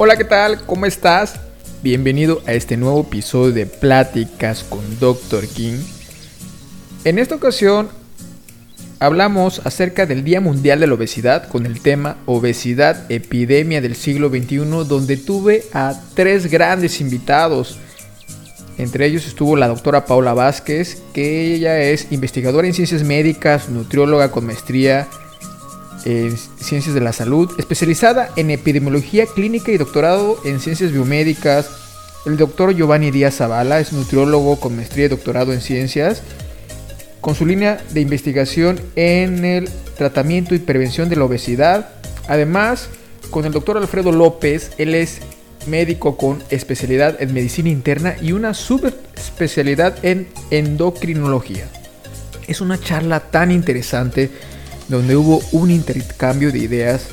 Hola, ¿qué tal? ¿Cómo estás? Bienvenido a este nuevo episodio de Pláticas con Dr. King. En esta ocasión hablamos acerca del Día Mundial de la Obesidad con el tema Obesidad, epidemia del siglo XXI, donde tuve a tres grandes invitados. Entre ellos estuvo la doctora Paula Vázquez, que ella es investigadora en ciencias médicas, nutrióloga con maestría en Ciencias de la Salud, especializada en Epidemiología Clínica y doctorado en Ciencias Biomédicas. El doctor Giovanni Díaz Zavala es nutriólogo con maestría y doctorado en Ciencias, con su línea de investigación en el tratamiento y prevención de la obesidad. Además, con el doctor Alfredo López, él es médico con especialidad en medicina interna y una subespecialidad en endocrinología. Es una charla tan interesante donde hubo un intercambio de ideas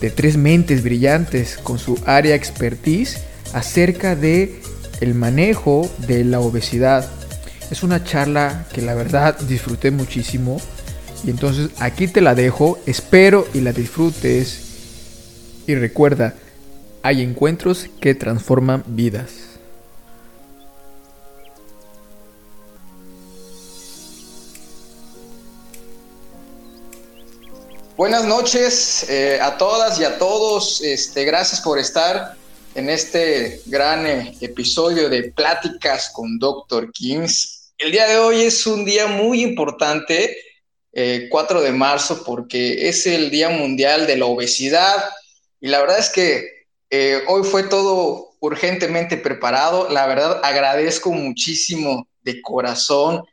de tres mentes brillantes con su área expertise acerca de el manejo de la obesidad. Es una charla que la verdad disfruté muchísimo y entonces aquí te la dejo, espero y la disfrutes y recuerda, hay encuentros que transforman vidas. Buenas noches eh, a todas y a todos. Este, gracias por estar en este gran eh, episodio de Pláticas con Dr. Kings. El día de hoy es un día muy importante, 4 eh, de marzo, porque es el Día Mundial de la Obesidad. Y la verdad es que hoy fue todo urgentemente preparado. La verdad agradezco muchísimo de corazón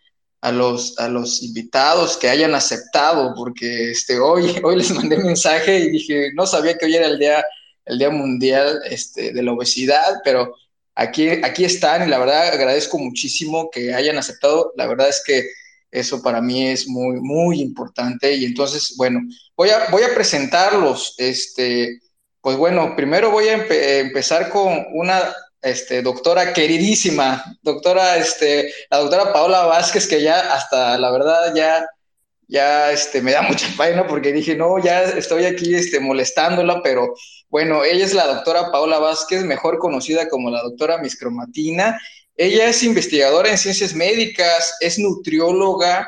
a los, a los invitados que hayan aceptado, porque este, hoy, hoy les mandé mensaje y dije, no sabía que hoy era el Día, el día Mundial este, de la Obesidad, pero aquí, aquí están y la verdad agradezco muchísimo que hayan aceptado. La verdad es que eso para mí es muy, muy importante. Y entonces, bueno, voy a, voy a presentarlos. Este, pues bueno, primero voy a empezar con una este, doctora queridísima, doctora, este, la doctora Paola Vázquez, que ya hasta, la verdad, ya, ya, este, me da mucha pena porque dije, no, ya estoy aquí, este, molestándola, pero bueno, ella es la doctora Paola Vázquez, mejor conocida como la doctora Miscromatina. Ella es investigadora en ciencias médicas, es nutrióloga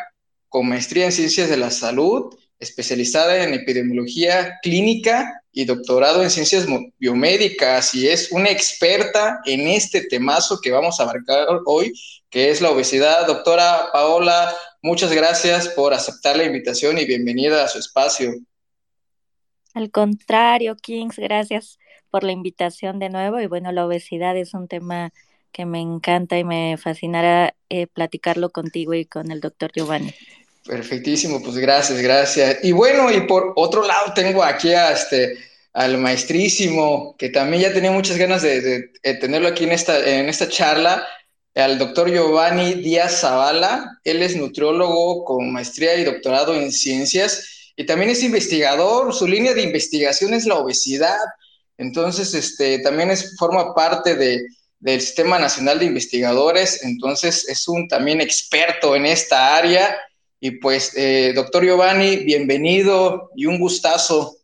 con maestría en ciencias de la salud, especializada en epidemiología clínica y doctorado en ciencias biomédicas y es una experta en este temazo que vamos a abarcar hoy, que es la obesidad. Doctora Paola, muchas gracias por aceptar la invitación y bienvenida a su espacio. Al contrario, Kings, gracias por la invitación de nuevo. Y bueno, la obesidad es un tema que me encanta y me fascinará eh, platicarlo contigo y con el doctor Giovanni. Perfectísimo, pues gracias, gracias. Y bueno, y por otro lado tengo aquí a este al maestrísimo, que también ya tenía muchas ganas de, tenerlo aquí en esta, en esta charla, al doctor Giovanni Díaz Zavala. Él es nutriólogo con maestría y doctorado en ciencias y también es investigador. Su línea de investigación es la obesidad. Entonces, este, también es, forma parte de, del Sistema Nacional de Investigadores. Entonces, es un también experto en esta área. Y pues, eh, doctor Giovanni, bienvenido y un gustazo.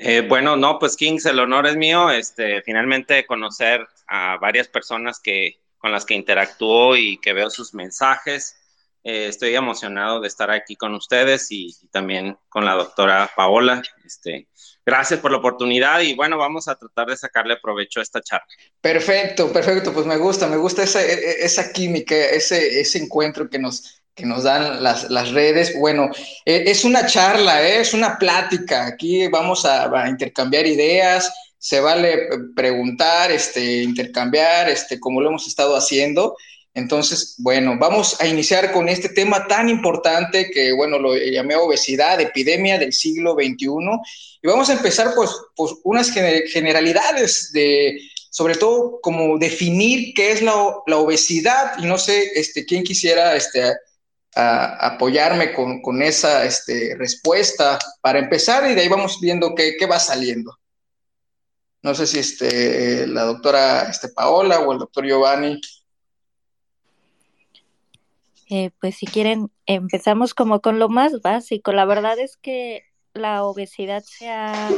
Eh, bueno, no, pues Kings, el honor es mío, este, finalmente conocer a varias personas que, con las que interactúo y que veo sus mensajes. Eh, estoy emocionado de estar aquí con ustedes y, también con la doctora Paola. Este, gracias por la oportunidad y bueno, vamos a tratar de sacarle provecho a esta charla. Perfecto, perfecto, pues me gusta, me gusta esa, e, e, química, ese encuentro que nos, que nos dan las, las redes. Bueno, eh, es una charla, eh, es una plática. Aquí vamos a, intercambiar ideas, se vale preguntar, este, intercambiar, este, como lo hemos estado haciendo. Entonces, bueno, vamos a iniciar con este tema tan importante que, bueno, lo llamé obesidad, epidemia del siglo XXI. Y vamos a empezar, pues, pues unas generalidades de, sobre todo, como definir qué es la, la, obesidad. Y no sé, este, quién quisiera, este, apoyarme con, esa este, respuesta para empezar y de ahí vamos viendo qué, va saliendo. No sé si este, la doctora este, Paola o el doctor Giovanni. Eh, pues si quieren, empezamos como con lo más básico. La verdad es que la obesidad se ha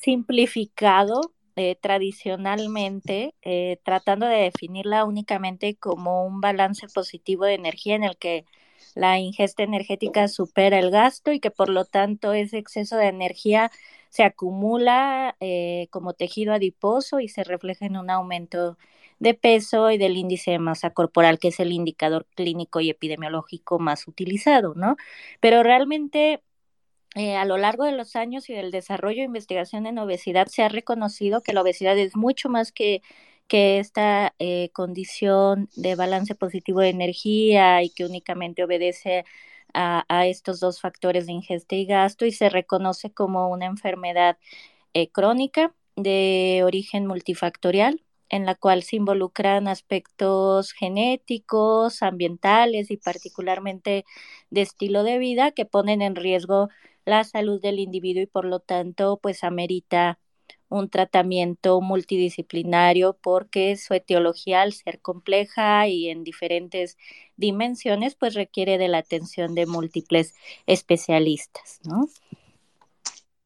simplificado eh, tradicionalmente, eh, tratando de definirla únicamente como un balance positivo de energía en el que la ingesta energética supera el gasto y que por lo tanto ese exceso de energía se acumula eh, como tejido adiposo y se refleja en un aumento de peso y del índice de masa corporal, que es el indicador clínico y epidemiológico más utilizado, ¿no? Pero realmente eh, a lo largo de los años y del desarrollo de investigación en obesidad se ha reconocido que la obesidad es mucho más que, que esta eh, condición de balance positivo de energía y que únicamente obedece a, estos dos factores de ingesta y gasto y se reconoce como una enfermedad eh, crónica de origen multifactorial en la cual se involucran aspectos genéticos, ambientales y particularmente de estilo de vida que ponen en riesgo la salud del individuo y por lo tanto pues amerita un tratamiento multidisciplinario porque su etiología al ser compleja y en diferentes dimensiones pues requiere de la atención de múltiples especialistas, ¿no?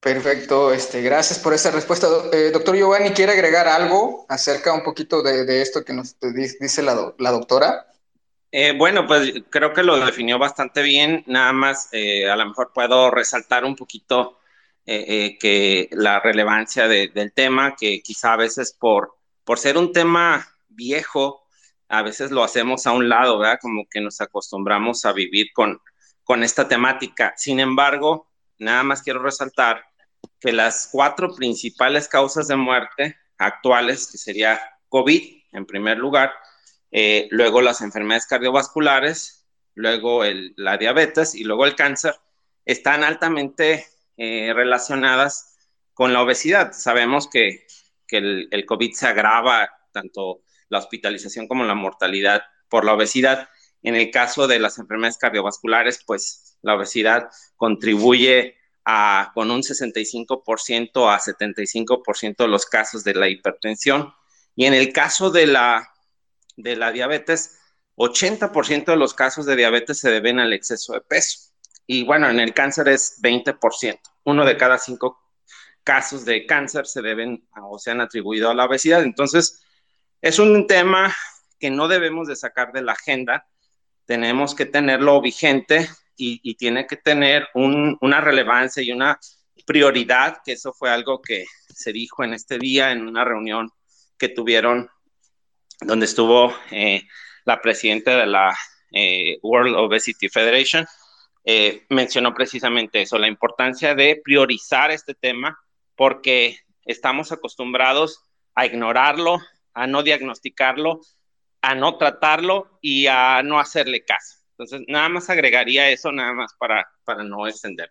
Perfecto, este, gracias por esa respuesta. Eh, doctor Giovanni, ¿quiere agregar algo acerca un poquito de, esto que nos dice la, la doctora? Eh, bueno, pues creo que lo definió bastante bien. Nada más, eh, a lo mejor puedo resaltar un poquito eh, que la relevancia del tema, que quizá a veces por, por ser un tema viejo, a veces lo hacemos a un lado, ¿verdad? Como que nos acostumbramos a vivir con, con esta temática. Sin embargo, nada más quiero resaltar que las cuatro principales causas de muerte actuales, que sería COVID en primer lugar, eh, luego las enfermedades cardiovasculares, luego la diabetes y luego el cáncer, están altamente eh, relacionadas con la obesidad. Sabemos que, el, COVID se agrava tanto la hospitalización como la mortalidad por la obesidad. En el caso de las enfermedades cardiovasculares, pues la obesidad contribuye a, con un 65% a 75% de los casos de la hipertensión. Y en el caso de la de la diabetes, 80% de los casos de diabetes se deben al exceso de peso. Y bueno, en el cáncer es 20%. Uno de cada cinco casos de cáncer se deben o se han atribuido a la obesidad. Entonces, es un tema que no debemos de sacar de la agenda. Tenemos que tenerlo vigente y, tiene que tener una relevancia y una prioridad, que eso fue algo que se dijo en este día en una reunión que tuvieron donde estuvo eh, la presidenta de la eh, World Obesity Federation, eh, mencionó precisamente eso, la importancia de priorizar este tema porque estamos acostumbrados a ignorarlo, a no diagnosticarlo, a no tratarlo y a no hacerle caso. Entonces, nada más agregaría eso, nada más para, para no extender.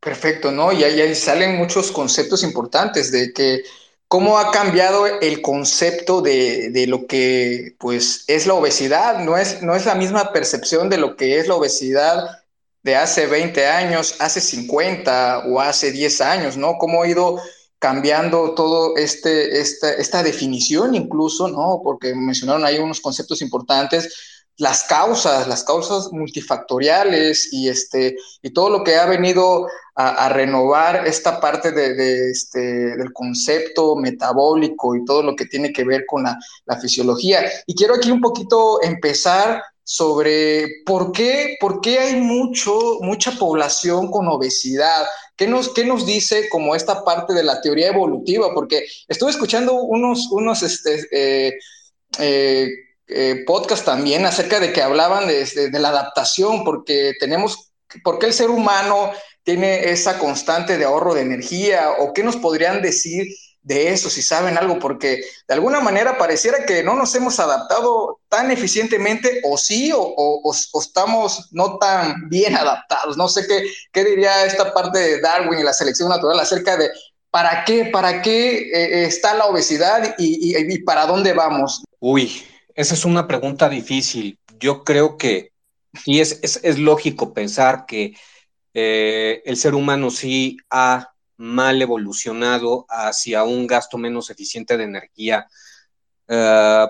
Perfecto, ¿no? Y ahí salen muchos conceptos importantes de que cómo ha cambiado el concepto de, lo que pues es la obesidad, no es, no es la misma percepción de lo que es la obesidad de hace 20 años, hace 50 o hace 10 años, ¿no? Cómo ha ido cambiando todo este, esta, esta definición incluso, ¿no? Porque mencionaron ahí unos conceptos importantes las causas, las causas multifactoriales y, este, y todo lo que ha venido a, renovar esta parte de, este, del concepto metabólico y todo lo que tiene que ver con la, fisiología. Y quiero aquí un poquito empezar sobre por qué, por qué hay mucho, mucha población con obesidad. ¿Qué nos, qué nos dice como esta parte de la teoría evolutiva? Porque estuve escuchando unos, unos este, eh, eh, eh, podcast también acerca de que hablaban de, la adaptación, porque tenemos, porque el ser humano tiene esa constante de ahorro de energía? ¿O qué nos podrían decir de eso, si saben algo? Porque de alguna manera pareciera que no nos hemos adaptado tan eficientemente, o sí, o, estamos no tan bien adaptados. No sé qué, qué diría esta parte de Darwin y la selección natural acerca de para qué, para qué eh, está la obesidad y, y para dónde vamos. Uy, esa es una pregunta difícil. Yo creo que y es, es, lógico pensar que eh, el ser humano sí ha mal evolucionado hacia un gasto menos eficiente de energía. Eh,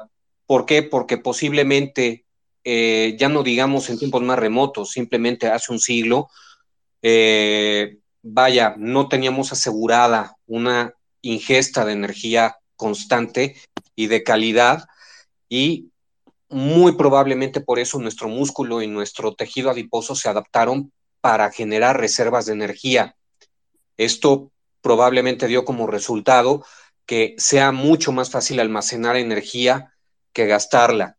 ¿Por qué? Porque posiblemente, eh, ya no digamos en tiempos más remotos, simplemente hace un siglo, vaya, no teníamos asegurada una ingesta de energía constante y de calidad y muy probablemente por eso nuestro músculo y nuestro tejido adiposo se adaptaron para generar reservas de energía. Esto probablemente dio como resultado que sea mucho más fácil almacenar energía que gastarla.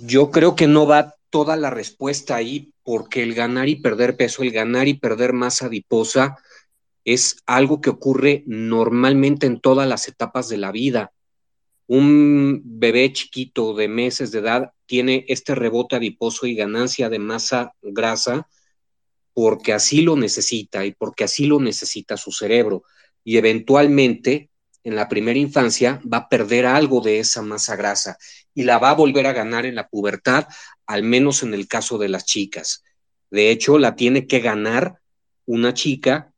Yo creo que no va toda la respuesta ahí porque el ganar y perder peso, el ganar y perder masa adiposa es algo que ocurre normalmente en todas las etapas de la vida. Un bebé chiquito de meses de edad tiene este rebote adiposo y ganancia de masa grasa porque así lo necesita y porque así lo necesita su cerebro. Y eventualmente, en la primera infancia, va a perder algo de esa masa grasa y la va a volver a ganar en la pubertad, al menos en el caso de las chicas. De hecho, la tiene que ganar una chica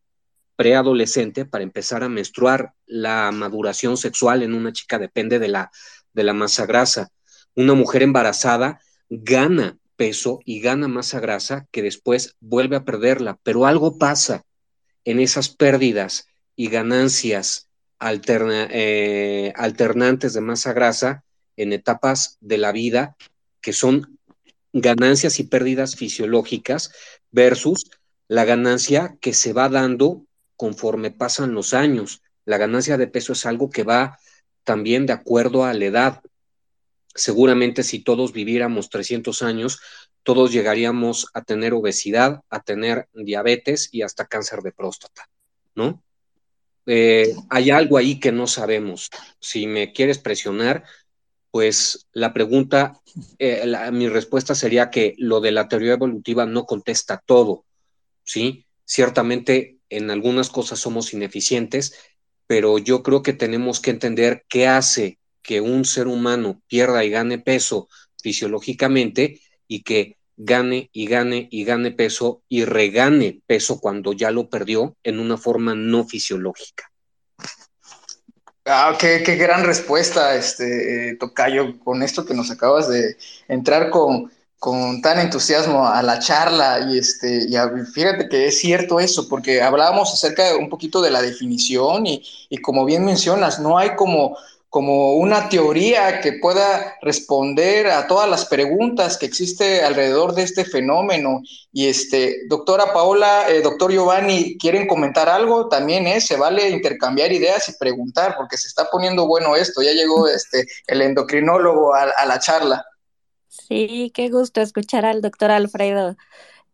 preadolescente para empezar a menstruar. La maduración sexual en una chica depende de la, de la masa grasa. Una mujer embarazada gana peso y gana masa grasa que después vuelve a perderla, pero algo pasa en esas pérdidas y ganancias eh, alternantes de masa grasa en etapas de la vida que son ganancias y pérdidas fisiológicas versus la ganancia que se va dando conforme pasan los años. La ganancia de peso es algo que va también de acuerdo a la edad seguramente si todos viviéramos 300 años, todos llegaríamos a tener obesidad, a tener diabetes y hasta cáncer de próstata, ¿no? Eh, hay algo ahí que no sabemos. Si me quieres presionar, pues la pregunta, eh, mi respuesta sería que lo de la teoría evolutiva no contesta todo, ¿sí? Ciertamente en algunas cosas somos ineficientes, pero yo creo que tenemos que entender qué hace que un ser humano pierda y gane peso fisiológicamente y que gane y gane y gane peso y regane peso cuando ya lo perdió en una forma no fisiológica. Ah, qué, gran respuesta, este, eh, Tocayo, con esto que nos acabas de entrar con, con tan entusiasmo a la charla y este y fíjate que es cierto eso porque hablábamos acerca de un poquito de la definición y, y como bien mencionas no hay como como una teoría que pueda responder a todas las preguntas que existe alrededor de este fenómeno. Y este, doctora Paola, eh, doctor Giovanni, ¿quieren comentar algo? También eh, se vale intercambiar ideas y preguntar, porque se está poniendo bueno esto. Ya llegó este, el endocrinólogo a, la charla. Sí, qué gusto escuchar al doctor Alfredo.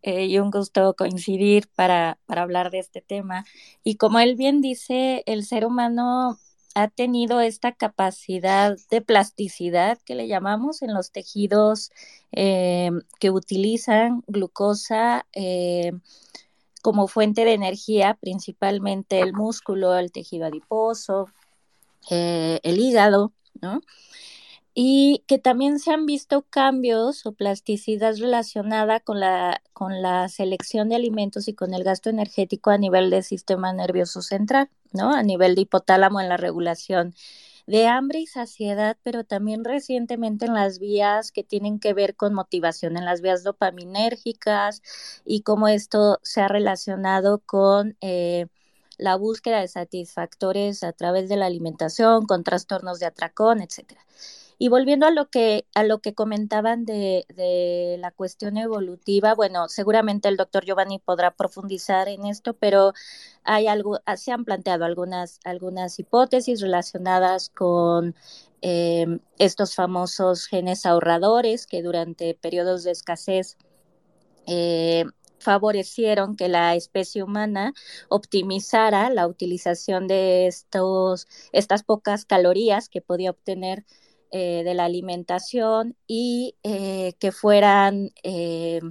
Eh, y un gusto coincidir para, para hablar de este tema. Y como él bien dice, el ser humano ha tenido esta capacidad de plasticidad que le llamamos en los tejidos eh, que utilizan glucosa eh, como fuente de energía, principalmente el músculo, el tejido adiposo, el hígado, ¿no? Y que también se han visto cambios o plasticidad relacionada con la, con la selección de alimentos y con el gasto energético a nivel del sistema nervioso central, ¿no? A nivel de hipotálamo en la regulación de hambre y saciedad, pero también recientemente en las vías que tienen que ver con motivación, en las vías dopaminérgicas y cómo esto se ha relacionado con eh, la búsqueda de satisfactores a través de la alimentación, con trastornos de atracón, etcétera. Y volviendo a lo que, a lo que comentaban de, de, la cuestión evolutiva, bueno, seguramente el doctor Giovanni podrá profundizar en esto, pero hay algo, se han planteado algunas, algunas hipótesis relacionadas con em, estos famosos genes ahorradores que durante periodos de escasez eh, favorecieron que la especie humana optimizara la utilización de estos, estas pocas calorías que podía obtener eh, de la alimentación y eh, que fueran eh,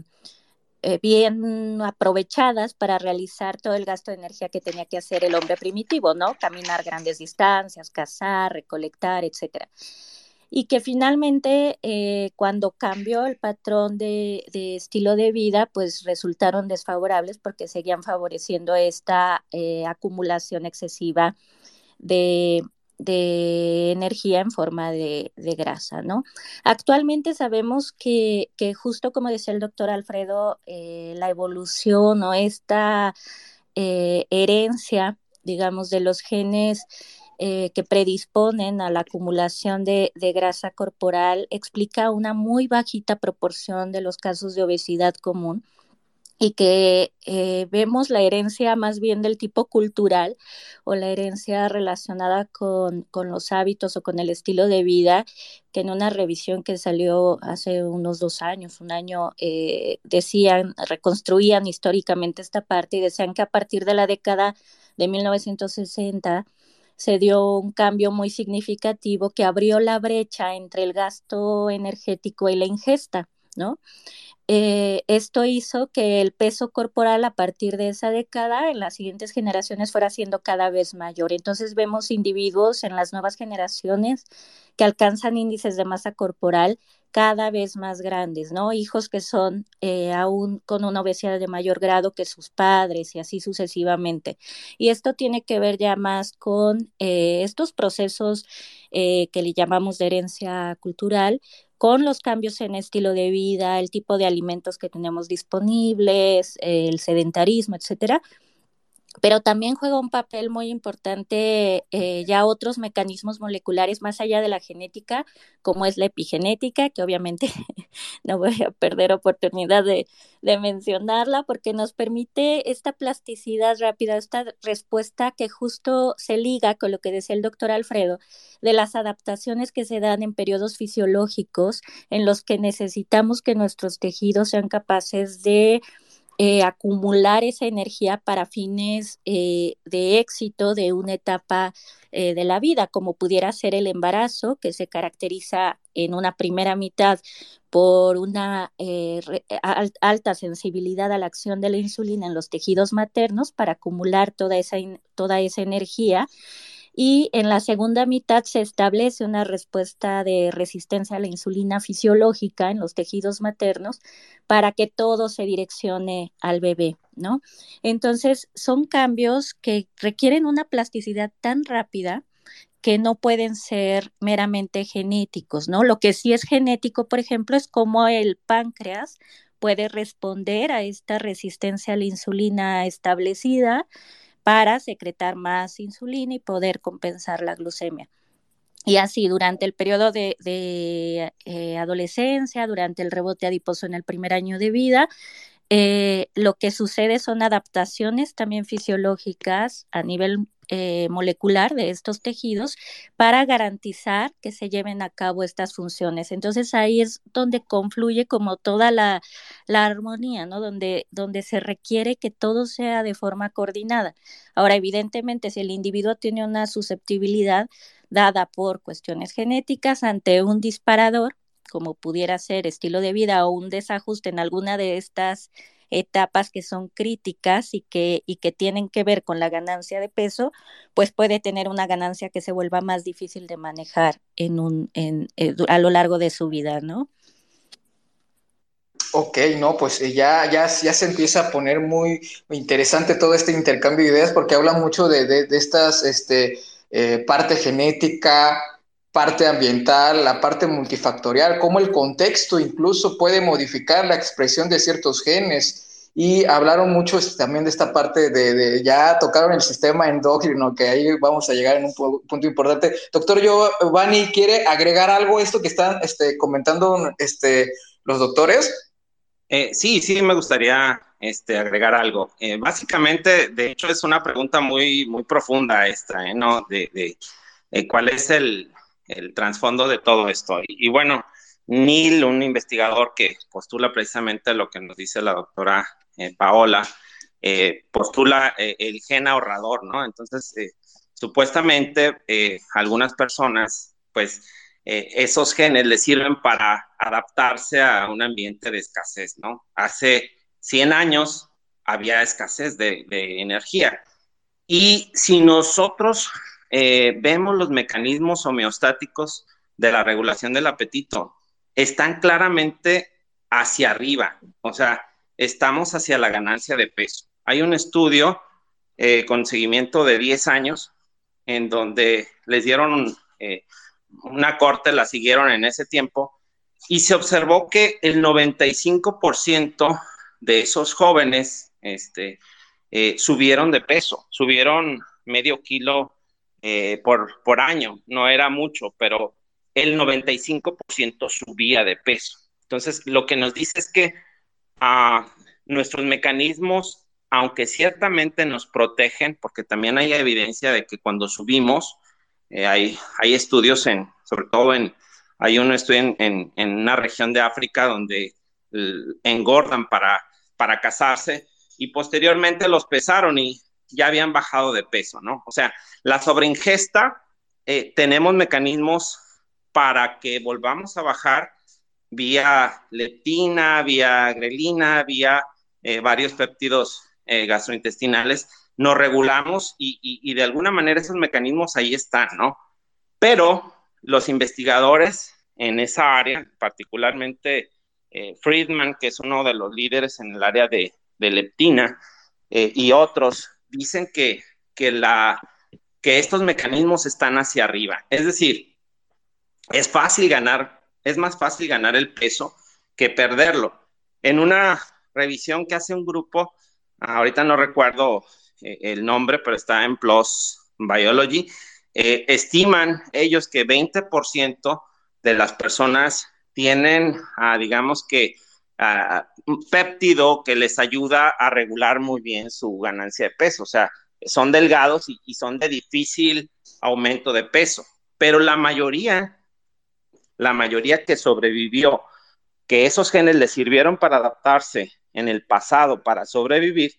bien aprovechadas para realizar todo el gasto de energía que tenía que hacer el hombre primitivo, ¿no? Caminar grandes distancias, cazar, recolectar, etcétera y que finalmente cuando cambió el patrón de, de, estilo de vida, pues resultaron desfavorables porque seguían favoreciendo esta acumulación excesiva de, de energía en forma de, grasa, ¿no? Actualmente sabemos que, que, justo como decía el doctor Alfredo, eh, la evolución o esta eh, herencia, digamos, de los genes eh, que predisponen a la acumulación de, grasa corporal explica una muy bajita proporción de los casos de obesidad común y que eh, vemos la herencia más bien del tipo cultural o la herencia relacionada con, los hábitos o con el estilo de vida, que en una revisión que salió hace unos dos años, un año, eh, decían, reconstruían históricamente esta parte y decían que a partir de la década de 1960, se dio un cambio muy significativo que abrió la brecha entre el gasto energético y la ingesta, ¿no? Eh, esto hizo que el peso corporal a partir de esa década en las siguientes generaciones fuera siendo cada vez mayor. Entonces vemos individuos en las nuevas generaciones que alcanzan índices de masa corporal cada vez más grandes, ¿no? Hijos que son eh, aún con una obesidad de mayor grado que sus padres y así sucesivamente. Y esto tiene que ver ya más con eh, estos procesos que le llamamos de herencia cultural, con los cambios en estilo de vida, el tipo de alimentos que tenemos disponibles, el sedentarismo, etcétera, pero también juega un papel muy importante eh, ya otros mecanismos moleculares más allá de la genética, como es la epigenética, que obviamente no voy a perder oportunidad de, de, mencionarla, porque nos permite esta plasticidad rápida, esta respuesta que justo se liga con lo que decía el doctor Alfredo, de las adaptaciones que se dan en periodos fisiológicos en los que necesitamos que nuestros tejidos sean capaces de eh, acumular esa energía para fines eh, de éxito de una etapa eh, de la vida, como pudiera ser el embarazo, que se caracteriza en una primera mitad por una alta sensibilidad a la acción de la insulina en los tejidos maternos para acumular toda esa, toda esa energía y en la segunda mitad se establece una respuesta de resistencia a la insulina fisiológica en los tejidos maternos para que todo se direccione al bebé, ¿no? Entonces, son cambios que requieren una plasticidad tan rápida que no pueden ser meramente genéticos, ¿no? Lo que sí es genético, por ejemplo, es cómo el páncreas puede responder a esta resistencia a la insulina establecida para secretar más insulina y poder compensar la glucemia. Y así, durante el periodo de, eh, adolescencia, durante el rebote adiposo en el primer año de vida, eh, lo que sucede son adaptaciones también fisiológicas a nivel eh, molecular de estos tejidos para garantizar que se lleven a cabo estas funciones. Entonces ahí es donde confluye como toda la, la armonía, ¿no? Donde, donde se requiere que todo sea de forma coordinada. Ahora, evidentemente, si el individuo tiene una susceptibilidad dada por cuestiones genéticas ante un disparador, como pudiera ser estilo de vida o un desajuste en alguna de estas etapas que son críticas y que, y que tienen que ver con la ganancia de peso, pues puede tener una ganancia que se vuelva más difícil de manejar en un, en, eh, a lo largo de su vida, ¿no? Ok, no, pues eh, ya, ya, ya se empieza a poner muy interesante todo este intercambio de ideas porque habla mucho de, de, estas este, eh, parte genética, parte ambiental, la parte multifactorial, cómo el contexto incluso puede modificar la expresión de ciertos genes. Y hablaron mucho también de esta parte de, ya tocaron el sistema endocrino, que ahí vamos a llegar en un punto importante. Doctor Giovanni, ¿quiere agregar algo a esto que están este, comentando este, los doctores? Eh, sí, sí, me gustaría este, agregar algo. Eh, básicamente, de hecho, es una pregunta muy, muy profunda esta, ¿eh? ¿no? De, de cuál es el, el trasfondo de todo esto. Y, bueno, Neil, un investigador que postula precisamente lo que nos dice la doctora eh, Paola, eh, postula eh, el gen ahorrador, ¿no? Entonces, supuestamente algunas personas, pues, esos genes les sirven para adaptarse a un ambiente de escasez, ¿no? Hace 100 años había escasez de, de energía. Y si nosotros eh, vemos los mecanismos homeostáticos de la regulación del apetito. Están claramente hacia arriba, o sea, estamos hacia la ganancia de peso. Hay un estudio eh, con seguimiento de 10 años en donde les dieron eh, una corte, la siguieron en ese tiempo y se observó que el 95% de esos jóvenes este, subieron de peso, subieron medio kilo eh, por, por año, no era mucho, pero el 95% subía de peso. Entonces, lo que nos dice es que ah, nuestros mecanismos, aunque ciertamente nos protegen, porque también hay evidencia de que cuando subimos, eh, hay, hay estudios en, sobre todo en, hay uno estudio en, en, una región de África donde engordan para, para casarse y posteriormente los pesaron y ya habían bajado de peso, ¿no? O sea, la sobreingesta, eh, tenemos mecanismos para que volvamos a bajar vía leptina, vía grelina, vía eh, varios péptidos eh, gastrointestinales, nos regulamos y, y, de alguna manera esos mecanismos ahí están, ¿no? Pero los investigadores en esa área, particularmente Friedman, que es uno de los líderes en el área de, de leptina, y otros, dicen que, que, la, que estos mecanismos están hacia arriba. Es decir, es fácil ganar, es más fácil ganar el peso que perderlo. En una revisión que hace un grupo, ahorita no recuerdo eh, el nombre, pero está en PLOS Biology, eh, estiman ellos que 20% de las personas tienen, ah, digamos que, uh, péptido que les ayuda a regular muy bien su ganancia de peso. O sea, son delgados y, y son de difícil aumento de peso. Pero la mayoría, la mayoría que sobrevivió, que esos genes les sirvieron para adaptarse en el pasado, para sobrevivir,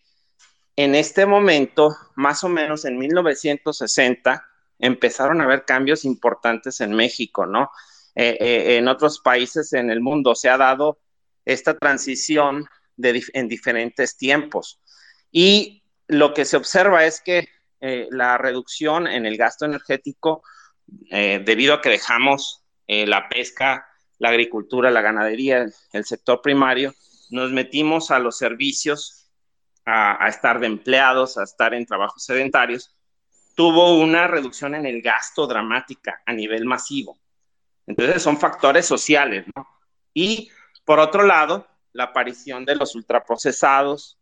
en este momento, más o menos en 1960, empezaron a haber cambios importantes en México, ¿no? Eh, eh, en otros países en el mundo se ha dado esta transición en diferentes tiempos. Y lo que se observa es que eh, la reducción en el gasto energético, eh, debido a que dejamos eh, la pesca, la agricultura, la ganadería, el sector primario, nos metimos a los servicios, a, a estar de empleados, a estar en trabajos sedentarios, tuvo una reducción en el gasto dramática a nivel masivo. Entonces son factores sociales, ¿no? Y por otro lado, la aparición de los ultraprocesados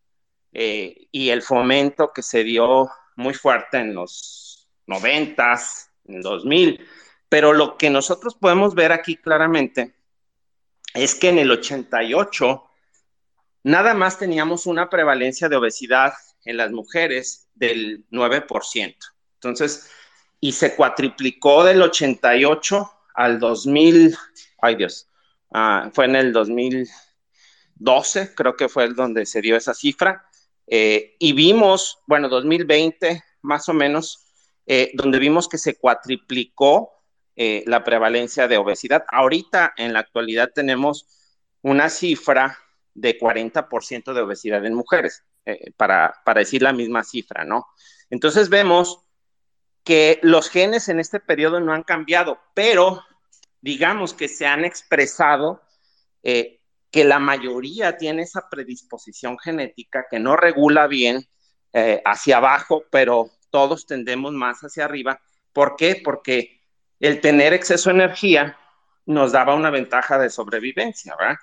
eh, y el fomento que se dio muy fuerte en los noventas, en el 2000. Pero lo que nosotros podemos ver aquí claramente es que en el 88 nada más teníamos una prevalencia de obesidad en las mujeres del 9%. Entonces, y se cuatriplicó del 88 al 2000, ay Dios, Ah, fue en el 2012, creo que fue el donde se dio esa cifra, eh, y vimos, bueno, 2020 más o menos, eh, donde vimos que se cuatriplicó eh, la prevalencia de obesidad. Ahorita, en la actualidad, tenemos una cifra de 40% de obesidad en mujeres, para, para decir la misma cifra, ¿no? Entonces vemos que los genes en este periodo no han cambiado, pero digamos que se han expresado eh, que la mayoría tiene esa predisposición genética que no regula bien eh, hacia abajo, pero todos tendemos más hacia arriba. ¿Por qué? Porque el tener exceso de energía nos daba una ventaja de sobrevivencia, ¿verdad?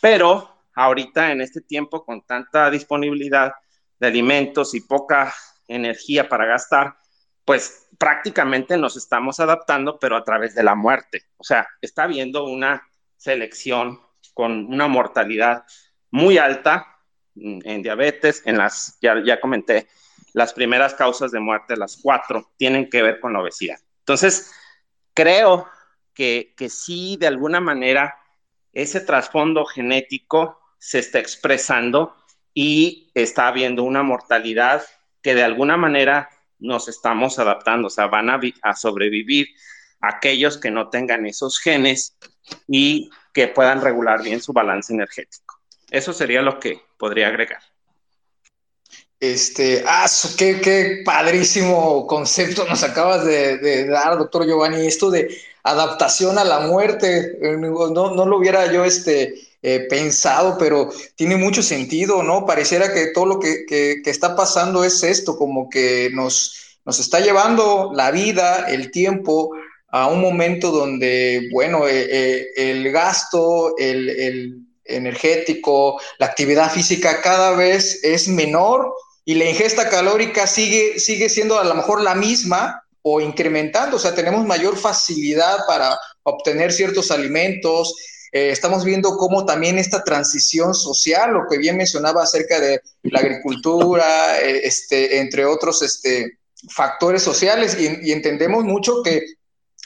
Pero ahorita en este tiempo con tanta disponibilidad de alimentos y poca energía para gastar, pues prácticamente nos estamos adaptando, pero a través de la muerte. O sea, está habiendo una selección con una mortalidad muy alta en diabetes, en las, ya, ya comenté, las primeras causas de muerte, las cuatro, tienen que ver con la obesidad. Entonces, creo que, que sí, de alguna manera, ese trasfondo genético se está expresando y está habiendo una mortalidad que de alguna manera nos estamos adaptando, o sea, van a, sobrevivir aquellos que no tengan esos genes y que puedan regular bien su balance energético. Eso sería lo que podría agregar. Este, ah, qué, qué padrísimo concepto nos acabas de, dar, doctor Giovanni, esto de adaptación a la muerte, eh, no, no lo hubiera yo este, eh, pensado, pero tiene mucho sentido, ¿no? Pareciera que todo lo que, que, está pasando es esto, como que nos, nos está llevando la vida, el tiempo, a un momento donde, bueno, eh, eh, el gasto, el, el, energético, la actividad física cada vez es menor y la ingesta calórica sigue, sigue siendo a lo mejor la misma o incrementando, o sea, tenemos mayor facilidad para obtener ciertos alimentos, eh, estamos viendo cómo también esta transición social, lo que bien mencionaba acerca de la agricultura, eh, este, entre otros este, factores sociales, y, entendemos mucho que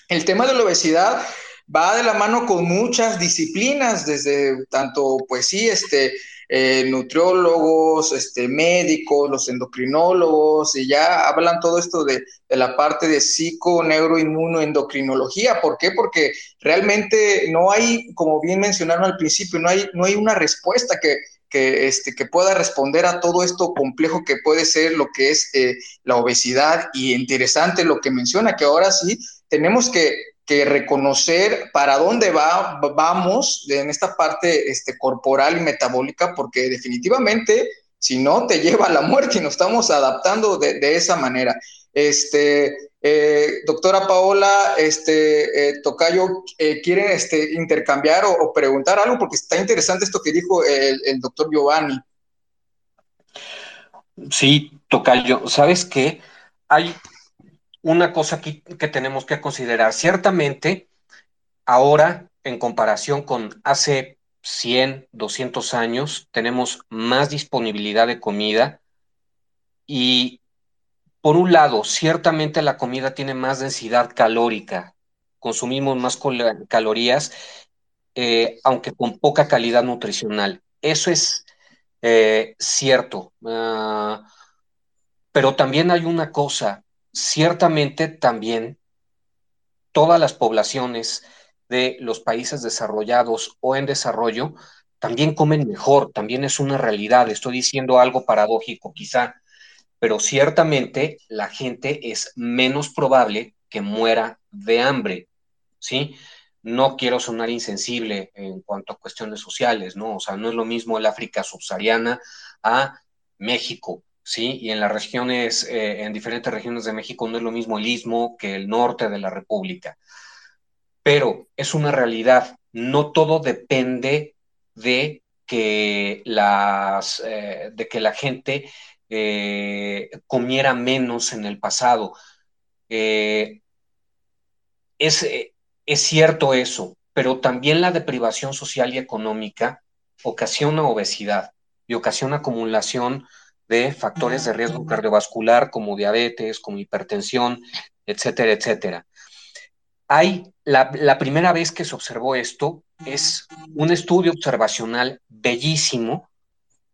el tema de la obesidad va de la mano con muchas disciplinas, desde tanto, pues sí, este, eh, nutriólogos, este, médicos, los endocrinólogos, y ya hablan todo esto de, la parte de psico, endocrinología. ¿Por qué? Porque realmente no hay, como bien mencionaron al principio, no hay, no hay una respuesta que, que, este, que pueda responder a todo esto complejo que puede ser lo que es eh, la obesidad y interesante lo que menciona, que ahora sí tenemos que que reconocer para dónde va, vamos en esta parte este, corporal y metabólica, porque definitivamente, si no, te lleva a la muerte y nos estamos adaptando de, esa manera. Este, eh, doctora Paola, este, eh, Tocayo, eh, ¿quieren este, intercambiar o, preguntar algo? Porque está interesante esto que dijo el, el doctor Giovanni. Sí, Tocayo, ¿sabes qué? Hay una cosa aquí que tenemos que considerar. Ciertamente, ahora, en comparación con hace 100, 200 años, tenemos más disponibilidad de comida y, por un lado, ciertamente la comida tiene más densidad calórica, consumimos más calorías, eh, aunque con poca calidad nutricional. Eso es eh, cierto. Ah, pero también hay una cosa, ciertamente también todas las poblaciones de los países desarrollados o en desarrollo también comen mejor, también es una realidad. Estoy diciendo algo paradójico quizá, pero ciertamente la gente es menos probable que muera de hambre, ¿sí? No quiero sonar insensible en cuanto a cuestiones sociales, ¿no? O sea, no es lo mismo el África subsahariana a México, ¿sí? Y en las regiones, eh, en diferentes regiones de México no es lo mismo el istmo que el norte de la República. Pero es una realidad, no todo depende de que, las, eh, de que la gente eh, comiera menos en el pasado. es, es cierto eso, pero también la deprivación social y económica ocasiona obesidad y ocasiona acumulación de factores de riesgo cardiovascular como diabetes, como hipertensión, etcétera, etcétera. Hay, la, primera vez que se observó esto es un estudio observacional bellísimo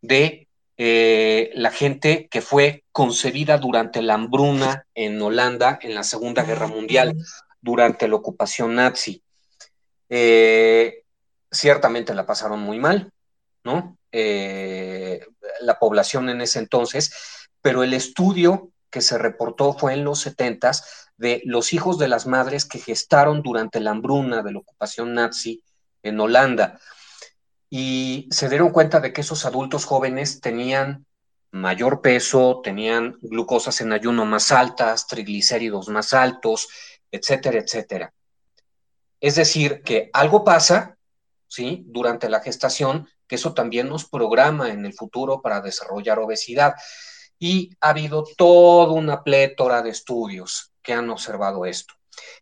de eh, la gente que fue concebida durante la hambruna en Holanda en la Segunda Guerra Mundial, durante la ocupación nazi. Eh, ciertamente la pasaron muy mal, ¿no? Eh, la población en ese entonces, pero el estudio que se reportó fue en los 70 de los hijos de las madres que gestaron durante la hambruna de la ocupación nazi en Holanda. Y se dieron cuenta de que esos adultos jóvenes tenían mayor peso, tenían glucosas en ayuno más altas, triglicéridos más altos, etcétera, etcétera. Es decir, que algo pasa, ¿sí? Durante la gestación que eso también nos programa en el futuro para desarrollar obesidad. Y ha habido toda una plétora de estudios que han observado esto.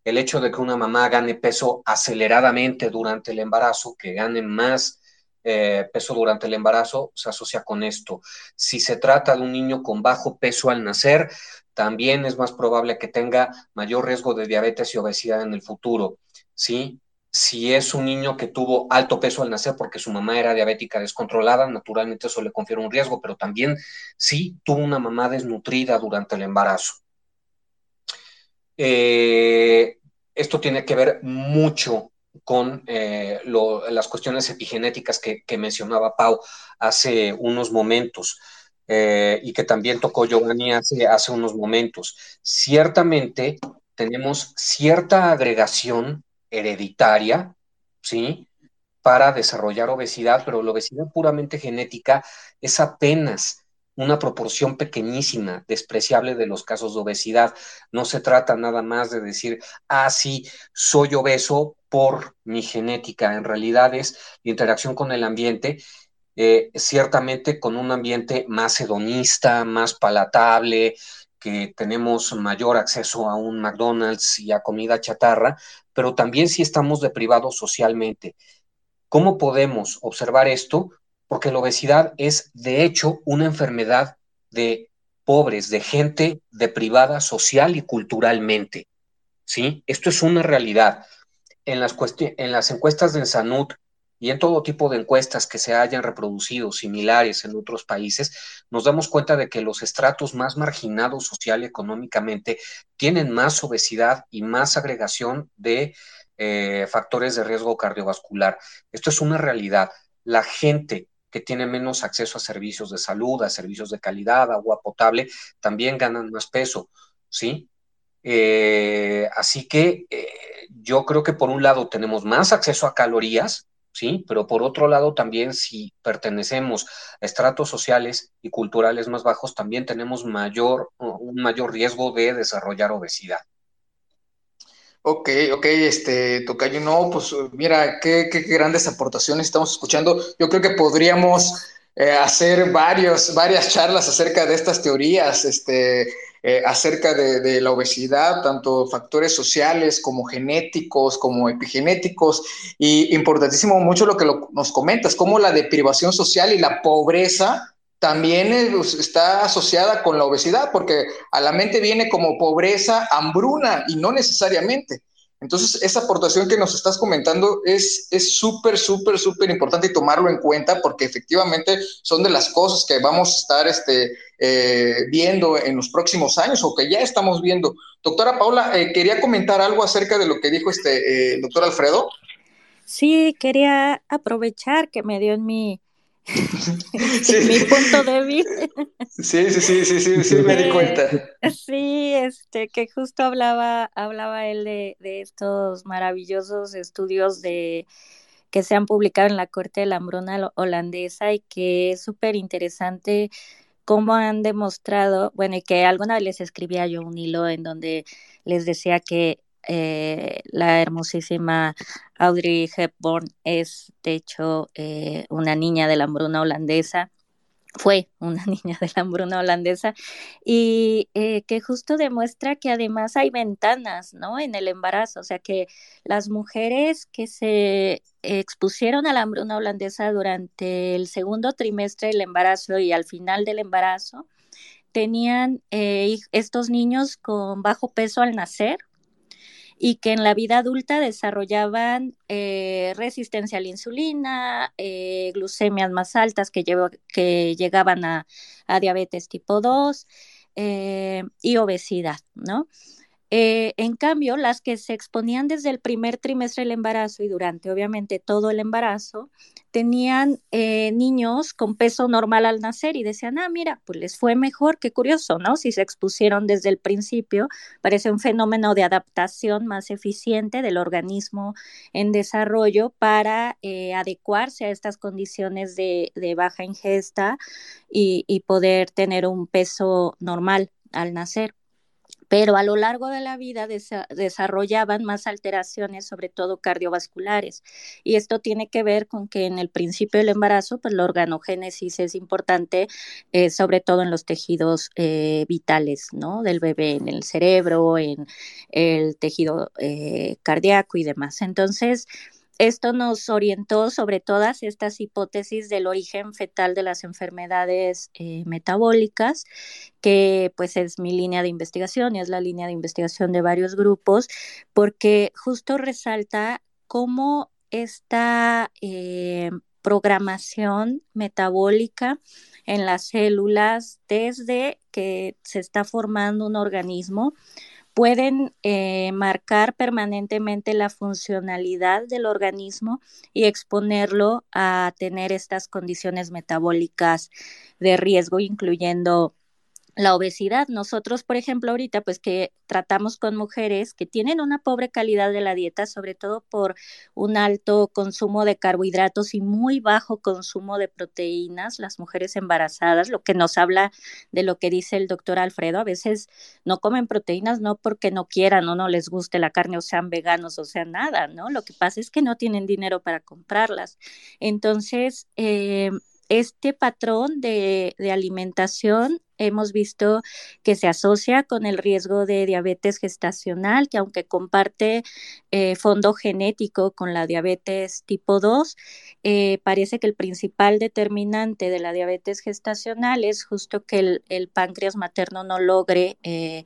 El hecho de que una mamá gane peso aceleradamente durante el embarazo, que gane más eh, peso durante el embarazo, se asocia con esto. Si se trata de un niño con bajo peso al nacer, también es más probable que tenga mayor riesgo de diabetes y obesidad en el futuro. ¿sí? Si es un niño que tuvo alto peso al nacer porque su mamá era diabética descontrolada, naturalmente eso le confiere un riesgo, pero también sí tuvo una mamá desnutrida durante el embarazo. Eh, esto tiene que ver mucho con eh, las cuestiones epigenéticas que, mencionaba Pau hace unos momentos eh, y que también tocó Giovanni hace unos momentos. Ciertamente tenemos cierta agregación hereditaria, ¿sí? Para desarrollar obesidad, pero la obesidad puramente genética es apenas una proporción pequeñísima, despreciable de los casos de obesidad. No se trata nada más de decir, ah, sí, soy obeso por mi genética. En realidad es la interacción con el ambiente eh, ciertamente con un ambiente más hedonista, más palatable, que tenemos mayor acceso a un McDonald's y a comida chatarra, pero también si estamos deprivados socialmente. ¿Cómo podemos observar esto? Porque la obesidad es, de hecho, una enfermedad de pobres, de gente deprivada social y culturalmente. ¿Sí? Esto es una realidad. En las, en las encuestas de Sanud y en todo tipo de encuestas que se hayan reproducido similares en otros países, nos damos cuenta de que los estratos más marginados social y económicamente tienen más obesidad y más agregación de eh, factores de riesgo cardiovascular. Esto es una realidad. La gente que tiene menos acceso a servicios de salud, a servicios de calidad, agua potable, también ganan más peso, ¿sí? Eh, así que eh, yo creo que por un lado tenemos más acceso a calorías, ¿sí? Pero por otro lado, también si pertenecemos a estratos sociales y culturales más bajos, también tenemos mayor, un mayor riesgo de desarrollar obesidad. Ok, ok, este, Tocayo, no, pues mira, qué, qué grandes aportaciones estamos escuchando. Yo creo que podríamos eh, hacer varios, varias charlas acerca de estas teorías, este, eh, acerca de, la obesidad, tanto factores sociales como genéticos, como epigenéticos, y importantísimo mucho lo que nos comentas, cómo la deprivación social y la pobreza también está asociada con la obesidad, porque a la mente viene como pobreza, hambruna, y no necesariamente. Entonces, esa aportación que nos estás comentando es súper, súper, súper importante tomarlo en cuenta porque efectivamente son de las cosas que vamos a estar este, eh, viendo en los próximos años o que ya estamos viendo. Doctora Paula, eh, quería comentar algo acerca de lo que dijo este eh, doctor Alfredo. Sí, quería aprovechar que me dio en mi, mi punto débil. Sí, sí, sí, sí, sí, sí, me di cuenta. Sí, este, que justo hablaba, hablaba él de, de estos maravillosos estudios de que se han publicado en la Corte de la Hambruna holandesa y que es súper interesante cómo han demostrado, bueno, y que alguna vez les escribía yo un hilo en donde les decía que eh, la hermosísima Audrey Hepburn es, de hecho, eh, una niña de la hambruna holandesa fue una niña de la hambruna holandesa y eh, que justo demuestra que además hay ventanas, ¿no? En el embarazo, o sea que las mujeres que se expusieron a la hambruna holandesa durante el segundo trimestre del embarazo y al final del embarazo tenían estos niños con bajo peso al nacer y que en la vida adulta desarrollaban eh, resistencia a la insulina, eh, glucemias más altas que, llegaban a, diabetes tipo 2 eh, y obesidad, ¿no? Eh, en cambio, las que se exponían desde el primer trimestre del embarazo y durante obviamente todo el embarazo, tenían eh, niños con peso normal al nacer y decían, ah, mira, pues les fue mejor, qué curioso, ¿no? Si se expusieron desde el principio, parece un fenómeno de adaptación más eficiente del organismo en desarrollo para eh, adecuarse a estas condiciones de, baja ingesta y poder tener un peso normal al nacer pero a lo largo de la vida desarrollaban más alteraciones, sobre todo cardiovasculares. Y esto tiene que ver con que en el principio del embarazo, pues la organogénesis es importante, eh, sobre todo en los tejidos eh, vitales, ¿no? Del bebé, en el cerebro, en el tejido eh, cardíaco y demás. Entonces, esto nos orientó sobre todas estas hipótesis del origen fetal de las enfermedades eh, metabólicas, que pues es mi línea de investigación y es la línea de investigación de varios grupos, porque justo resalta cómo esta eh, programación metabólica en las células desde que se está formando un organismo, pueden eh, marcar permanentemente la funcionalidad del organismo y exponerlo a tener estas condiciones metabólicas de riesgo, incluyendo la obesidad. Nosotros, por ejemplo, ahorita, pues que tratamos con mujeres que tienen una pobre calidad de la dieta, sobre todo por un alto consumo de carbohidratos y muy bajo consumo de proteínas, las mujeres embarazadas, lo que nos habla de lo que dice el doctor Alfredo, a veces no comen proteínas no porque no quieran o no les guste la carne o sean veganos o sea nada, ¿no? Lo que pasa es que no tienen dinero para comprarlas. Entonces, eh, este patrón de, alimentación hemos visto que se asocia con el riesgo de diabetes gestacional, que aunque comparte eh, fondo genético con la diabetes tipo 2, eh, parece que el principal determinante de la diabetes gestacional es justo que el, páncreas materno no logre eh,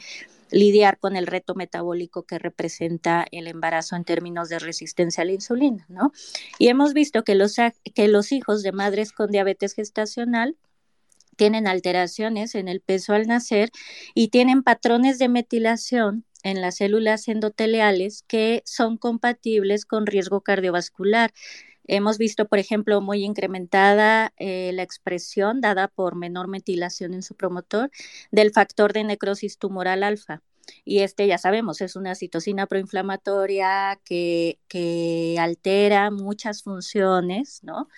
lidiar con el reto metabólico que representa el embarazo en términos de resistencia a la insulina, ¿no? Y hemos visto que los, que los hijos de madres con diabetes gestacional tienen alteraciones en el peso al nacer y tienen patrones de metilación en las células endoteliales que son compatibles con riesgo cardiovascular. Hemos visto, por ejemplo, muy incrementada eh, la expresión dada por menor metilación en su promotor del factor de necrosis tumoral alfa. Y este, ya sabemos, es una citocina proinflamatoria que, que altera muchas funciones, ¿no?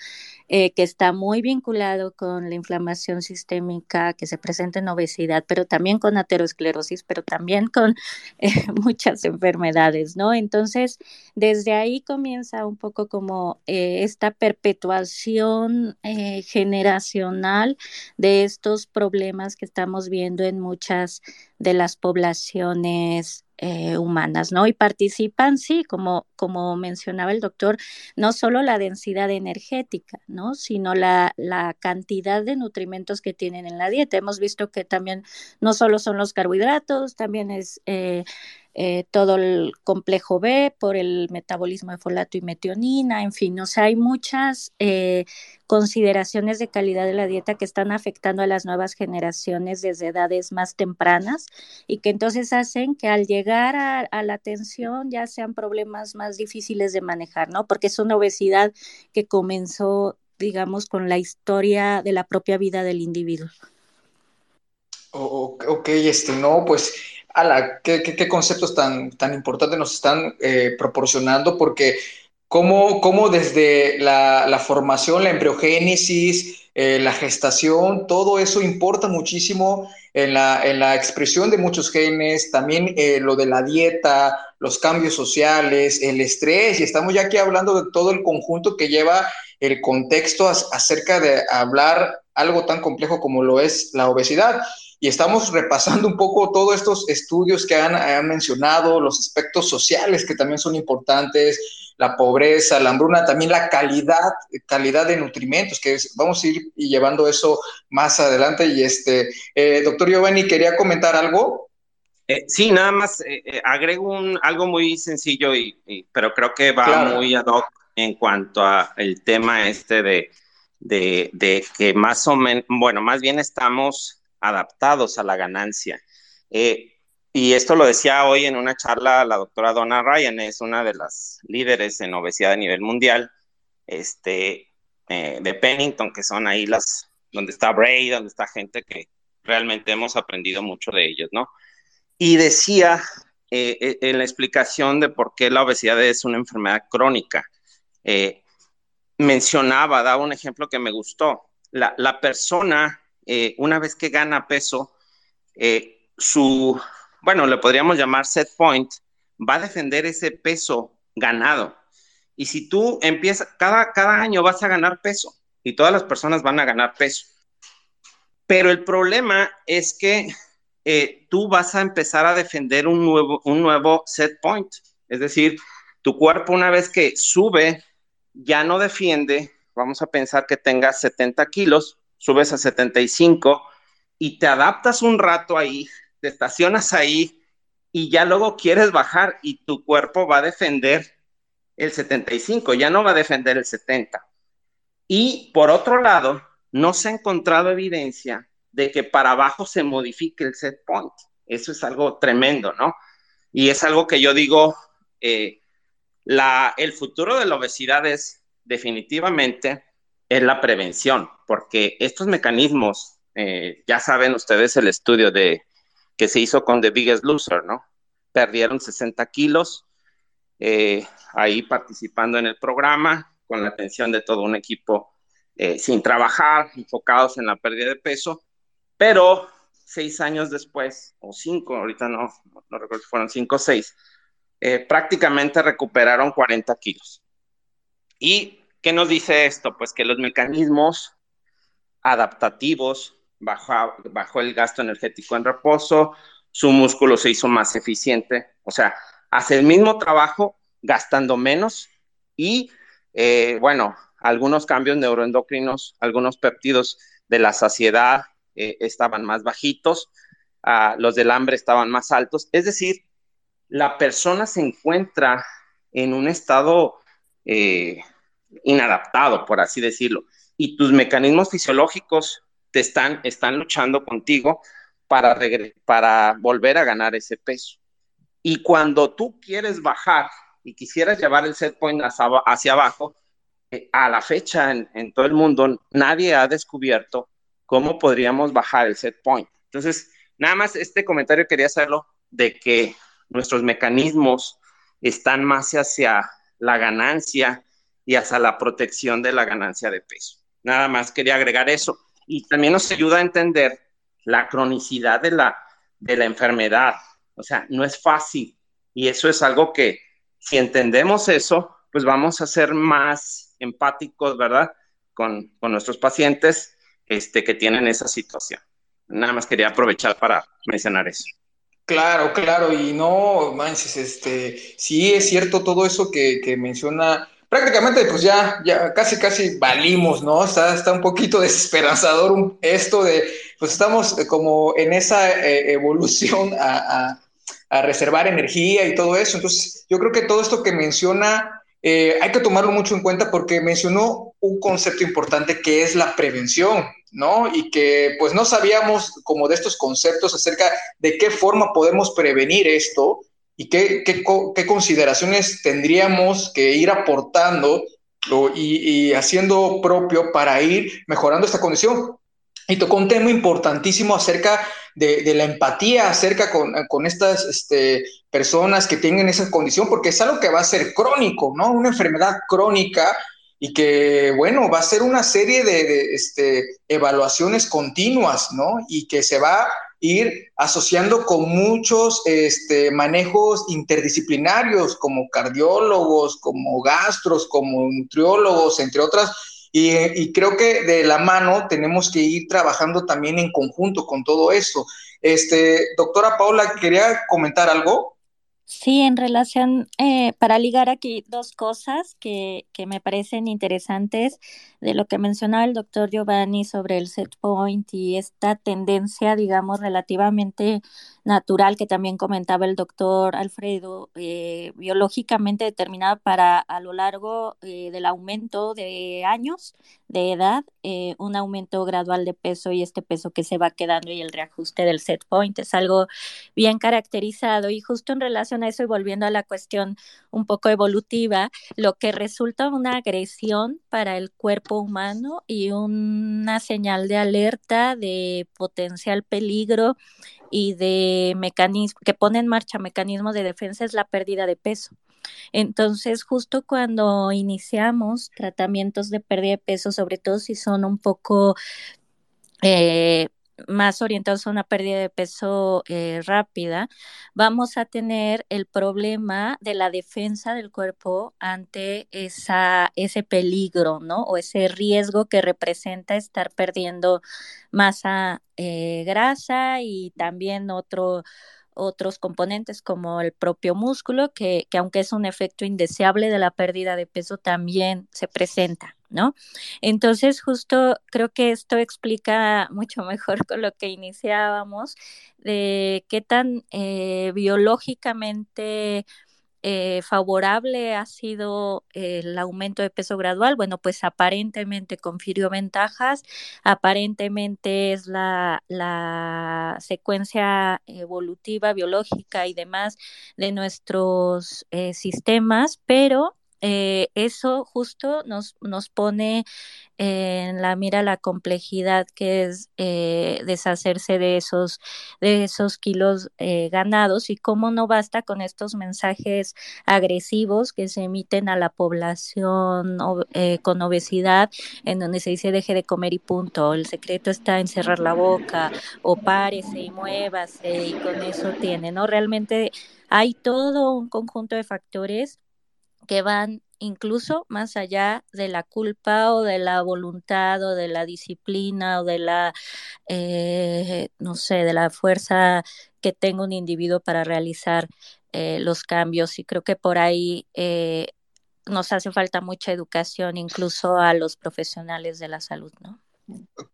Eh, que está muy vinculado con la inflamación sistémica que se presenta en obesidad, pero también con aterosclerosis, pero también con eh, muchas enfermedades, ¿no? Entonces, desde ahí comienza un poco como eh, esta perpetuación generacional de estos problemas que estamos viendo en muchas de las poblaciones よね eh, humanas, ¿no? Y participan, sí, como, como mencionaba el doctor, no solo la densidad energética, ¿no? Sino la, la cantidad de nutrimentos que tienen en la dieta. Hemos visto que también no solo son los carbohidratos, también es eh, eh, todo el complejo B por el metabolismo de folato y metionina, en fin, o sea, hay muchas consideraciones de calidad de la dieta que están afectando a las nuevas generaciones desde edades más tempranas y que entonces hacen que al llegar a, la atención ya sean problemas más difíciles de manejar, ¿no? Porque es una obesidad que comenzó, digamos, con la historia de la propia vida del individuo. ok, este, no, pues ala, qué, qué, conceptos tan, tan importantes nos están eh, proporcionando, porque cómo, cómo desde la, la, formación, la embriogénesis, eh, la gestación, todo eso importa muchísimo en la, en la expresión de muchos genes, también eh, lo de la dieta, los cambios sociales, el estrés, y estamos ya aquí hablando de todo el conjunto que lleva el contexto acerca de hablar algo tan complejo como lo es la obesidad. Y estamos repasando un poco todos estos estudios que han, mencionado, los aspectos sociales que también son importantes, la pobreza, la hambruna, también la calidad, calidad de nutrimentos, que vamos a ir llevando eso más adelante. Y este, eh, doctor Giovanni, ¿quería comentar algo? Eh, sí, nada más eh, agrego un, algo muy sencillo, y, pero creo que va muy ad hoc en cuanto a el tema este de, de, de que más o menos, bueno, más bien estamos adaptados a la ganancia. Eh, y esto lo decía hoy en una charla la doctora Donna Ryan, es una de las líderes en obesidad a nivel mundial, este, eh, de Pennington, que son ahí las, donde está Bray, donde está gente que realmente hemos aprendido mucho de ellos, ¿no? Y decía eh, en la explicación de por qué la obesidad es una enfermedad crónica, mencionaba, daba un ejemplo que me gustó, la, la persona eh, una vez que gana peso, eh, su, bueno, le podríamos llamar set point, va a defender ese peso ganado. Y si tú empiezas, cada, cada año vas a ganar peso y todas las personas van a ganar peso. Pero el problema es que eh, tú vas a empezar a defender un nuevo, un nuevo set point. Es decir, tu cuerpo una vez que sube, ya no defiende, vamos a pensar que tengas 70 kilos, subes a 75 y te adaptas un rato ahí, te estacionas ahí y ya luego quieres bajar y tu cuerpo va a defender el 75, ya no va a defender el 70. Y por otro lado, no se ha encontrado evidencia de que para abajo se modifique el set point. Eso es algo tremendo, ¿no? Y es algo que yo digo, eh, la, el futuro de la obesidad es definitivamente es la prevención, porque estos mecanismos, eh, ya saben ustedes el estudio de, que se hizo con The Biggest Loser, ¿no? Perdieron 60 kilos eh, ahí participando en el programa con la atención de todo un equipo eh, sin trabajar, enfocados en la pérdida de peso, pero seis años después, o cinco, ahorita no, no recuerdo si fueron cinco o seis, prácticamente recuperaron 40 kilos. Y ¿Qué nos dice esto? Pues que los mecanismos adaptativos, bajó, el gasto energético en reposo, su músculo se hizo más eficiente, o sea, hace el mismo trabajo gastando menos y, eh, bueno, algunos cambios neuroendocrinos, algunos péptidos de la saciedad eh, estaban más bajitos, uh, los del hambre estaban más altos, es decir, la persona se encuentra en un estado eh, inadaptado, por así decirlo, y tus mecanismos fisiológicos te están, están luchando contigo para, para volver a ganar ese peso. Y cuando tú quieres bajar y quisieras llevar el set point hacia, abajo, eh, a la fecha en, en, todo el mundo nadie ha descubierto cómo podríamos bajar el set point. Entonces, nada más este comentario quería hacerlo de que nuestros mecanismos están más hacia la ganancia y hacia la protección de la ganancia de peso. Nada más quería agregar eso. Y también nos ayuda a entender la cronicidad de la, de la enfermedad. O sea, no es fácil. Y eso es algo que, si entendemos eso, pues vamos a ser más empáticos, ¿verdad? Con, con nuestros pacientes este, que tienen esa situación. Nada más quería aprovechar para mencionar eso. Claro, claro, y no manches, este, sí es cierto todo eso que, que menciona prácticamente pues ya, ya casi casi valimos, ¿no? Está, está un poquito desesperanzador esto de, pues estamos como en esa eh, evolución a, a, reservar energía y todo eso. Entonces, yo creo que todo esto que menciona eh, hay que tomarlo mucho en cuenta porque mencionó un concepto importante que es la prevención, ¿no? Y que pues no sabíamos como de estos conceptos acerca de qué forma podemos prevenir esto y qué, qué, consideraciones tendríamos que ir aportando y, y, haciendo propio para ir mejorando esta condición. Y tocó un tema importantísimo acerca de, la empatía, acerca con, con estas este, personas que tienen esa condición, porque es algo que va a ser crónico, ¿no? Una enfermedad crónica y que, bueno, va a ser una serie de, de este, evaluaciones continuas, ¿no? Y que se va ir asociando con muchos este, manejos interdisciplinarios, como cardiólogos, como gastros, como nutriólogos, entre otras. Y, y, creo que de la mano tenemos que ir trabajando también en conjunto con todo eso. Este, doctora Paula, ¿quería comentar algo? Sí, en relación, eh, para ligar aquí dos cosas que, que, me parecen interesantes de lo que mencionaba el doctor Giovanni sobre el set point y esta tendencia, digamos, relativamente natural que también comentaba el doctor Alfredo, eh, biológicamente determinada para a lo largo eh, del aumento de años de edad, eh, un aumento gradual de peso y este peso que se va quedando y el reajuste del set point es algo bien caracterizado y justo en relación a eso y volviendo a la cuestión un poco evolutiva, lo que resulta una agresión para el cuerpo humano y una señal de alerta de potencial peligro y de mecanismo que pone en marcha mecanismos de defensa es la pérdida de peso. Entonces, justo cuando iniciamos tratamientos de pérdida de peso, sobre todo si son un poco eh, más orientados a una pérdida de peso eh, rápida, vamos a tener el problema de la defensa del cuerpo ante esa, ese peligro, ¿no? O ese riesgo que representa estar perdiendo masa eh, grasa y también otro otros componentes como el propio músculo, que, que aunque es un efecto indeseable de la pérdida de peso, también se presenta. ¿no? Entonces, justo creo que esto explica mucho mejor con lo que iniciábamos, de qué tan eh, biológicamente eh, favorable ha sido el aumento de peso gradual? Bueno, pues aparentemente confirió ventajas, aparentemente es la, la secuencia evolutiva, biológica y demás de nuestros eh, sistemas, pero eh, eso justo nos, nos pone en la mira la complejidad que es eh, deshacerse de esos, de esos kilos eh, ganados y cómo no basta con estos mensajes agresivos que se emiten a la población eh, con obesidad, en donde se dice deje de comer y punto, el secreto está en cerrar la boca o párese y muévase y con eso tiene, ¿no? Realmente hay todo un conjunto de factores que van incluso más allá de la culpa o de la voluntad o de la disciplina o de la, eh, no sé, de la fuerza que tenga un individuo para realizar eh, los cambios. Y creo que por ahí eh, nos hace falta mucha educación incluso a los profesionales de la salud, ¿no?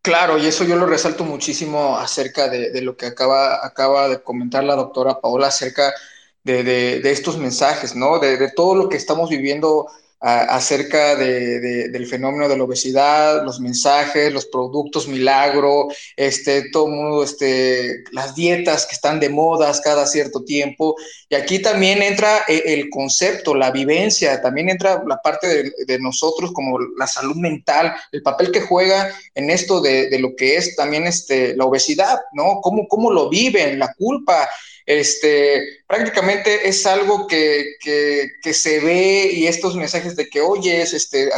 Claro, y eso yo lo resalto muchísimo acerca de, lo que acaba, acaba de comentar la doctora Paola acerca de, estos mensajes, ¿no? De, todo lo que estamos viviendo acerca de, del fenómeno de la obesidad, los mensajes, los productos milagro, este, todo mundo, este, las dietas que están de modas cada cierto tiempo. Y aquí también entra eh, el concepto, la vivencia, también entra la parte de, nosotros como la salud mental, el papel que juega en esto de, lo que es también este, la obesidad, ¿no? ¿Cómo, cómo lo viven, la culpa, este, prácticamente es algo que, se ve y estos mensajes de que, oye, este,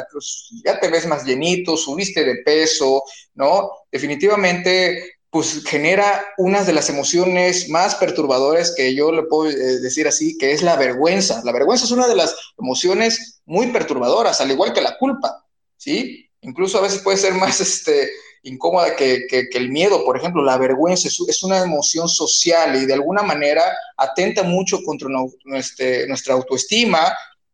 ya te ves más llenito, subiste de peso, ¿no? Definitivamente, pues genera una de las emociones más perturbadoras que yo le puedo eh, decir así, que es la vergüenza. La vergüenza es una de las emociones muy perturbadoras, al igual que la culpa, ¿sí? Incluso a veces puede ser más, este, incómoda que, el miedo, por ejemplo, la vergüenza es, una emoción social y de alguna manera atenta mucho contra nuestra, nuestra autoestima,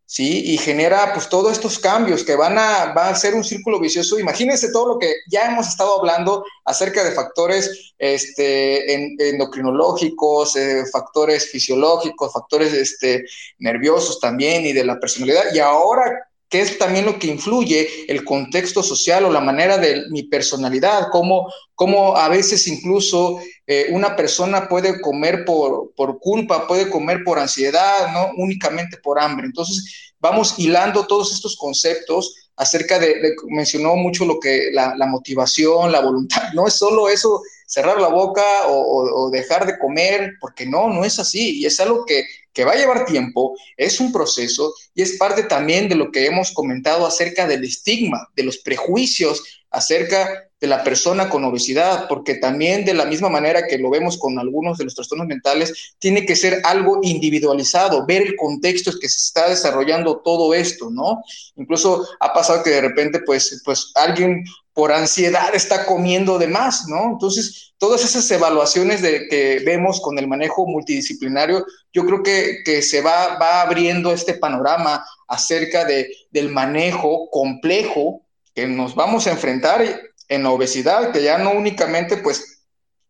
¿sí? Y genera pues todos estos cambios que van a, a ser un círculo vicioso. Imagínense todo lo que ya hemos estado hablando acerca de factores este, endocrinológicos, eh, factores fisiológicos, factores este, nerviosos también y de la personalidad. Y ahora que es también lo que influye el contexto social o la manera de mi personalidad, cómo, a veces incluso eh, una persona puede comer por, por, culpa, puede comer por ansiedad, no únicamente por hambre. Entonces, vamos hilando todos estos conceptos acerca de, mencionó mucho lo que la, motivación, la voluntad, no es solo eso, cerrar la boca o, dejar de comer, porque no, no es así, y es algo que, que va a llevar tiempo, es un proceso y es parte también de lo que hemos comentado acerca del estigma, de los prejuicios acerca de la persona con obesidad, porque también de la misma manera que lo vemos con algunos de los trastornos mentales, tiene que ser algo individualizado, ver el contexto en que se está desarrollando todo esto, ¿no? Incluso ha pasado que de repente, pues, pues alguien por ansiedad está comiendo de más, ¿no? Entonces, todas esas evaluaciones de, que vemos con el manejo multidisciplinario, yo creo que, que se va, va abriendo este panorama acerca de, del manejo complejo que nos vamos a enfrentar en la obesidad, que ya no únicamente, pues,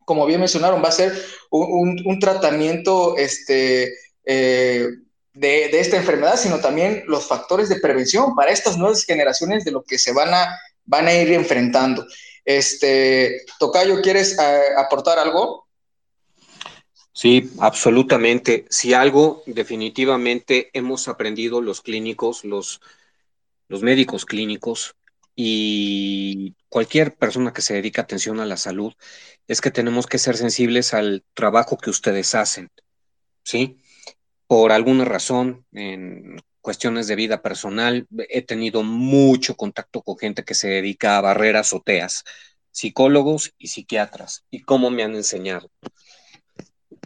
como bien mencionaron, va a ser un, tratamiento este, eh, de, de, esta enfermedad, sino también los factores de prevención para estas nuevas generaciones de lo que se van a, van a ir enfrentando. Este, Tocayo, ¿quieres eh, aportar algo? Sí, absolutamente. Si algo definitivamente hemos aprendido los clínicos, los, los médicos clínicos, y cualquier persona que se dedica atención a la salud es que tenemos que ser sensibles al trabajo que ustedes hacen, ¿sí? Por alguna razón, en cuestiones de vida personal, he tenido mucho contacto con gente que se dedica a barrer azoteas, psicólogos y psiquiatras, y cómo me han enseñado.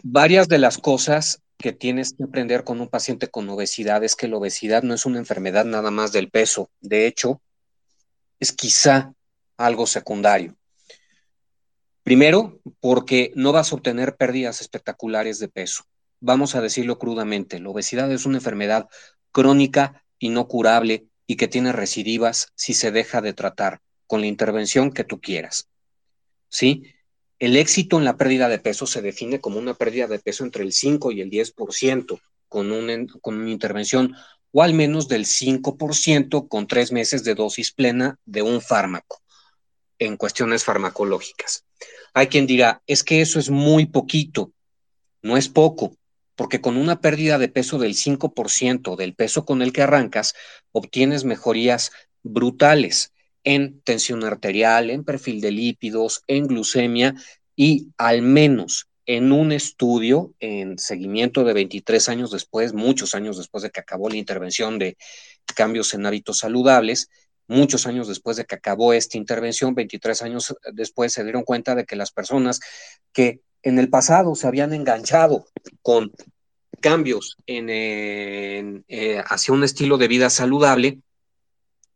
Varias de las cosas que tienes que aprender con un paciente con obesidad es que la obesidad no es una enfermedad nada más del peso. De hecho, es quizá algo secundario. Primero, porque no vas a obtener pérdidas espectaculares de peso. Vamos a decirlo crudamente, la obesidad es una enfermedad crónica y no curable y que tiene recidivas si se deja de tratar con la intervención que tú quieras. ¿Sí? El éxito en la pérdida de peso se define como una pérdida de peso entre el 5 y el 10% con, un, con una intervención o al menos del 5% con tres meses de dosis plena de un fármaco en cuestiones farmacológicas. Hay quien dirá, es que eso es muy poquito. No es poco, porque con una pérdida de peso del 5% del peso con el que arrancas, obtienes mejorías brutales en tensión arterial, en perfil de lípidos, en glucemia y al menos en un estudio en seguimiento de 23 años después, muchos años después de que acabó la intervención de cambios en hábitos saludables, muchos años después de que acabó esta intervención, 23 años después se dieron cuenta de que las personas que en el pasado se habían enganchado con cambios eh, hacia un estilo de vida saludable,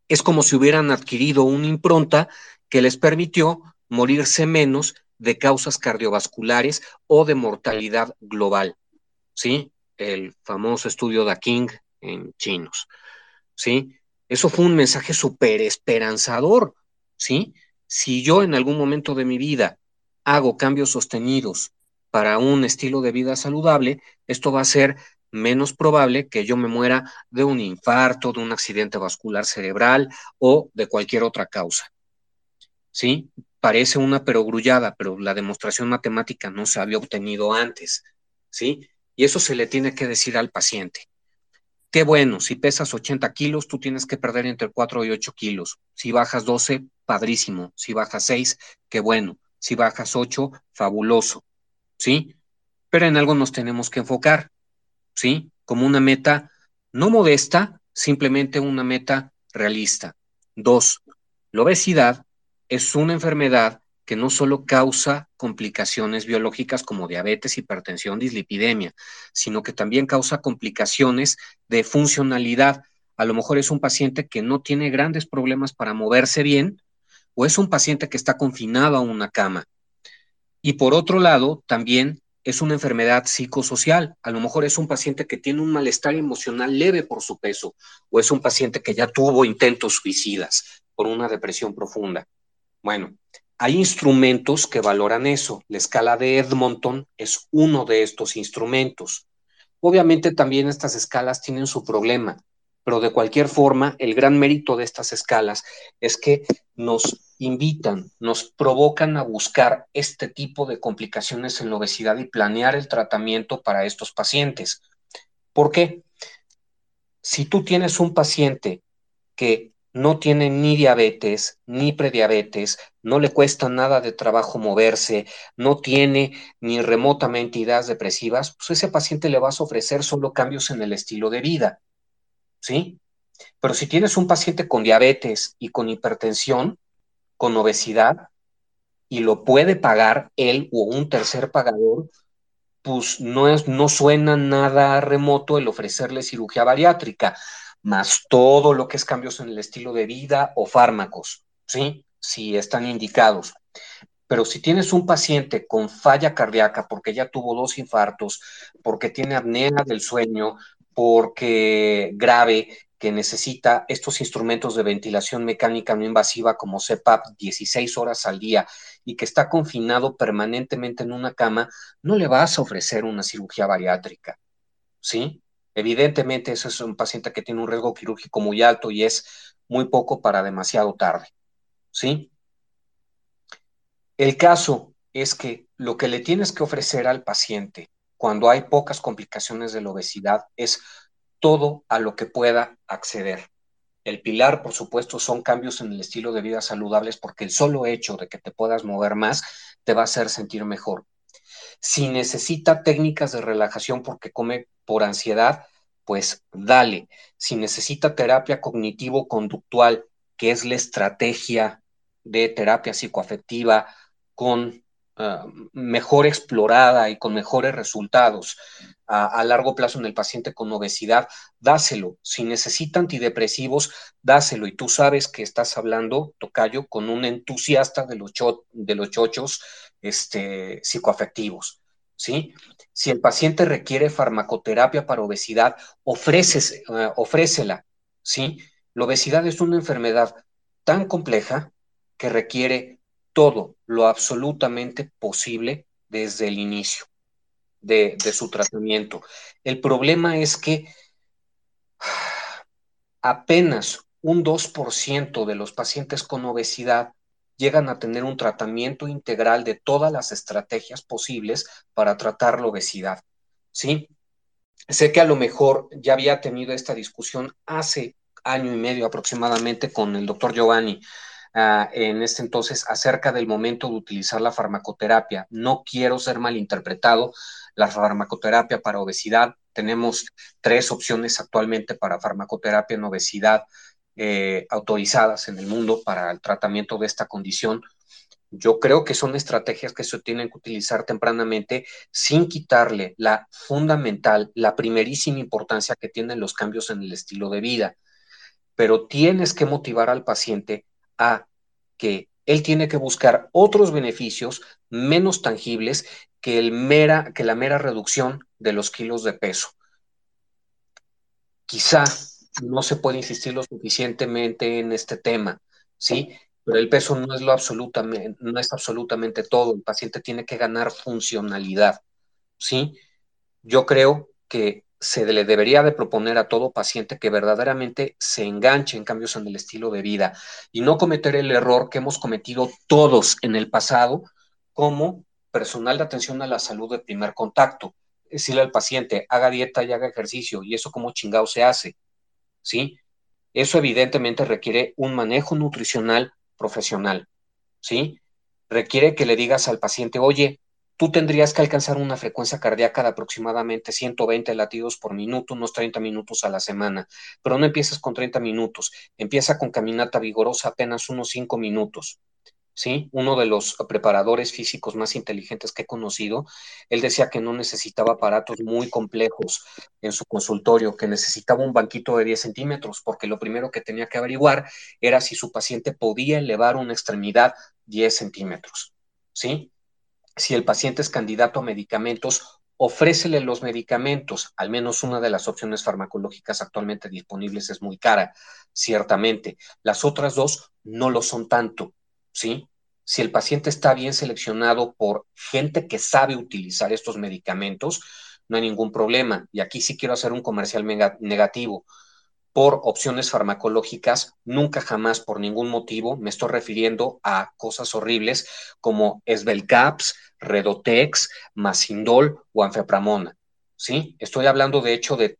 es como si hubieran adquirido una impronta que les permitió morirse menos de causas cardiovasculares o de mortalidad global. ¿Sí? El famoso estudio de King en chinos. ¿Sí? Eso fue un mensaje súper esperanzador. ¿Sí? Si yo en algún momento de mi vida hago cambios sostenidos para un estilo de vida saludable, esto va a ser menos probable que yo me muera de un infarto, de un accidente vascular cerebral o de cualquier otra causa. ¿Sí? Parece una perogrullada, pero la demostración matemática no se había obtenido antes. ¿Sí? Y eso se le tiene que decir al paciente. Qué bueno, si pesas 80 kilos, tú tienes que perder entre 4 y 8 kilos. Si bajas 12, padrísimo. Si bajas 6, qué bueno. Si bajas 8, fabuloso. ¿Sí? Pero en algo nos tenemos que enfocar. ¿sí? Como una meta no modesta, simplemente una meta realista. Dos, la obesidad es una enfermedad que no solo causa complicaciones biológicas como diabetes, hipertensión, dislipidemia, sino que también causa complicaciones de funcionalidad. A lo mejor es un paciente que no tiene grandes problemas para moverse bien o es un paciente que está confinado a una cama. Y por otro lado, también es una enfermedad psicosocial. A lo mejor es un paciente que tiene un malestar emocional leve por su peso o es un paciente que ya tuvo intentos suicidas por una depresión profunda. Bueno, hay instrumentos que valoran eso. La escala de Edmonton es uno de estos instrumentos. Obviamente también estas escalas tienen su problema, pero de cualquier forma, el gran mérito de estas escalas es que nos invitan, nos provocan a buscar este tipo de complicaciones en la obesidad y planear el tratamiento para estos pacientes. ¿Por qué? Si tú tienes un paciente que no tiene ni diabetes, ni prediabetes, no le cuesta nada de trabajo moverse, no tiene ni remotamente ideas depresivas, pues ese paciente le vas a ofrecer solo cambios en el estilo de vida, ¿sí? Pero si tienes un paciente con diabetes y con hipertensión, con obesidad y lo puede pagar él o un tercer pagador, pues no, es, no suena nada remoto el ofrecerle cirugía bariátrica, más todo lo que es cambios en el estilo de vida o fármacos, ¿sí? Si están indicados. Pero si tienes un paciente con falla cardíaca porque ya tuvo dos infartos, porque tiene apnea del sueño, porque grave, que necesita estos instrumentos de ventilación mecánica no invasiva como CPAP 16 horas al día y que está confinado permanentemente en una cama, no le vas a ofrecer una cirugía bariátrica, ¿sí? Evidentemente, ese es un paciente que tiene un riesgo quirúrgico muy alto y es muy poco para demasiado tarde, ¿sí? El caso es que lo que le tienes que ofrecer al paciente cuando hay pocas complicaciones de la obesidad es todo a lo que pueda acceder. El pilar, por supuesto, son cambios en el estilo de vida saludables porque el solo hecho de que te puedas mover más te va a hacer sentir mejor. Si necesita técnicas de relajación porque come por ansiedad, pues dale. Si necesita terapia cognitivo-conductual, que es la estrategia de terapia psicoafectiva con Ah, mejor explorada y con mejores resultados a, largo plazo en el paciente con obesidad, dáselo. Si necesita antidepresivos, dáselo. Y tú sabes que estás hablando, Tocayo, con un entusiasta de los, de los chochos este, psicoafectivos. ¿sí? Si el paciente requiere farmacoterapia para obesidad, ofrécese, uh, ofrécela. ¿sí? La obesidad es una enfermedad tan compleja que requiere todo lo absolutamente posible desde el inicio de, su tratamiento. El problema es que apenas un 2% de los pacientes con obesidad llegan a tener un tratamiento integral de todas las estrategias posibles para tratar la obesidad. ¿Sí? Sé que a lo mejor ya había tenido esta discusión hace año y medio aproximadamente con el doctor Giovanni Ah, en este entonces acerca del momento de utilizar la farmacoterapia. No quiero ser malinterpretado. La farmacoterapia para obesidad, tenemos tres opciones actualmente para farmacoterapia en obesidad eh, autorizadas en el mundo para el tratamiento de esta condición. Yo creo que son estrategias que se tienen que utilizar tempranamente sin quitarle la fundamental, la primerísima importancia que tienen los cambios en el estilo de vida. Pero tienes que motivar al paciente a que él tiene que buscar otros beneficios menos tangibles que, el mera, que la mera reducción de los kilos de peso. Quizá no se puede insistir lo suficientemente en este tema, ¿sí? Pero el peso no es lo absolutamente, no es absolutamente todo. El paciente tiene que ganar funcionalidad, ¿sí? Yo creo que se le debería de proponer a todo paciente que verdaderamente se enganche en cambios en el estilo de vida y no cometer el error que hemos cometido todos en el pasado como personal de atención a la salud de primer contacto. Decirle al paciente, haga dieta y haga ejercicio, y eso como chingado se hace, ¿sí? Eso evidentemente requiere un manejo nutricional profesional, ¿sí? Requiere que le digas al paciente, oye, tú tendrías que alcanzar una frecuencia cardíaca de aproximadamente 120 latidos por minuto, unos 30 minutos a la semana, pero no empiezas con 30 minutos, empieza con caminata vigorosa apenas unos 5 minutos. ¿Sí? Uno de los preparadores físicos más inteligentes que he conocido, él decía que no necesitaba aparatos muy complejos en su consultorio, que necesitaba un banquito de 10 centímetros, porque lo primero que tenía que averiguar era si su paciente podía elevar una extremidad 10 centímetros. ¿Sí? Si el paciente es candidato a medicamentos, ofrécele los medicamentos. Al menos una de las opciones farmacológicas actualmente disponibles es muy cara, ciertamente. Las otras dos no lo son tanto, ¿sí? Si el paciente está bien seleccionado por gente que sabe utilizar estos medicamentos, no hay ningún problema. Y aquí sí quiero hacer un comercial negativo por opciones farmacológicas, nunca jamás por ningún motivo me estoy refiriendo a cosas horribles como Esbelcaps, Redotex, Masindol o Anfepramona. ¿sí? Estoy hablando de hecho de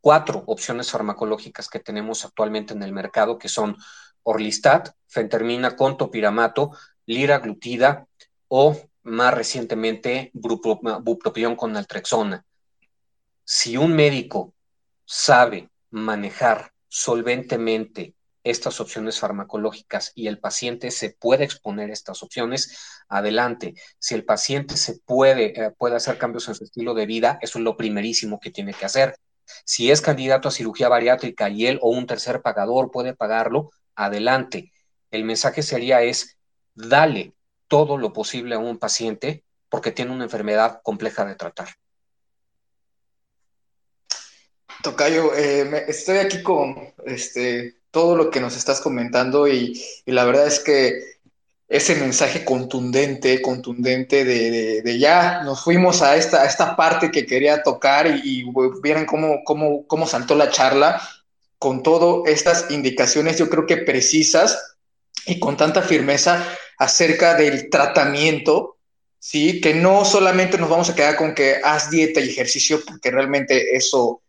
cuatro opciones farmacológicas que tenemos actualmente en el mercado, que son Orlistat, Fentermina con topiramato, liraglutida o más recientemente bupropión con naltrexona. Si un médico sabe manejar solventemente estas opciones farmacológicas y el paciente se puede exponer a estas opciones, adelante. Si el paciente se puede, eh, puede hacer cambios en su estilo de vida, eso es lo primerísimo que tiene que hacer. Si es candidato a cirugía bariátrica y él o un tercer pagador puede pagarlo, adelante. El mensaje sería es, dale todo lo posible a un paciente porque tiene una enfermedad compleja de tratar. Tocayo, eh, estoy aquí con este, todo lo que nos estás comentando y, la verdad es que ese mensaje contundente, contundente de, ya nos fuimos a esta, esta parte que quería tocar y, vieran cómo, cómo, cómo saltó la charla con todas estas indicaciones, yo creo que precisas y con tanta firmeza acerca del tratamiento, ¿sí? Que no solamente nos vamos a quedar con que haz dieta y ejercicio, porque realmente eso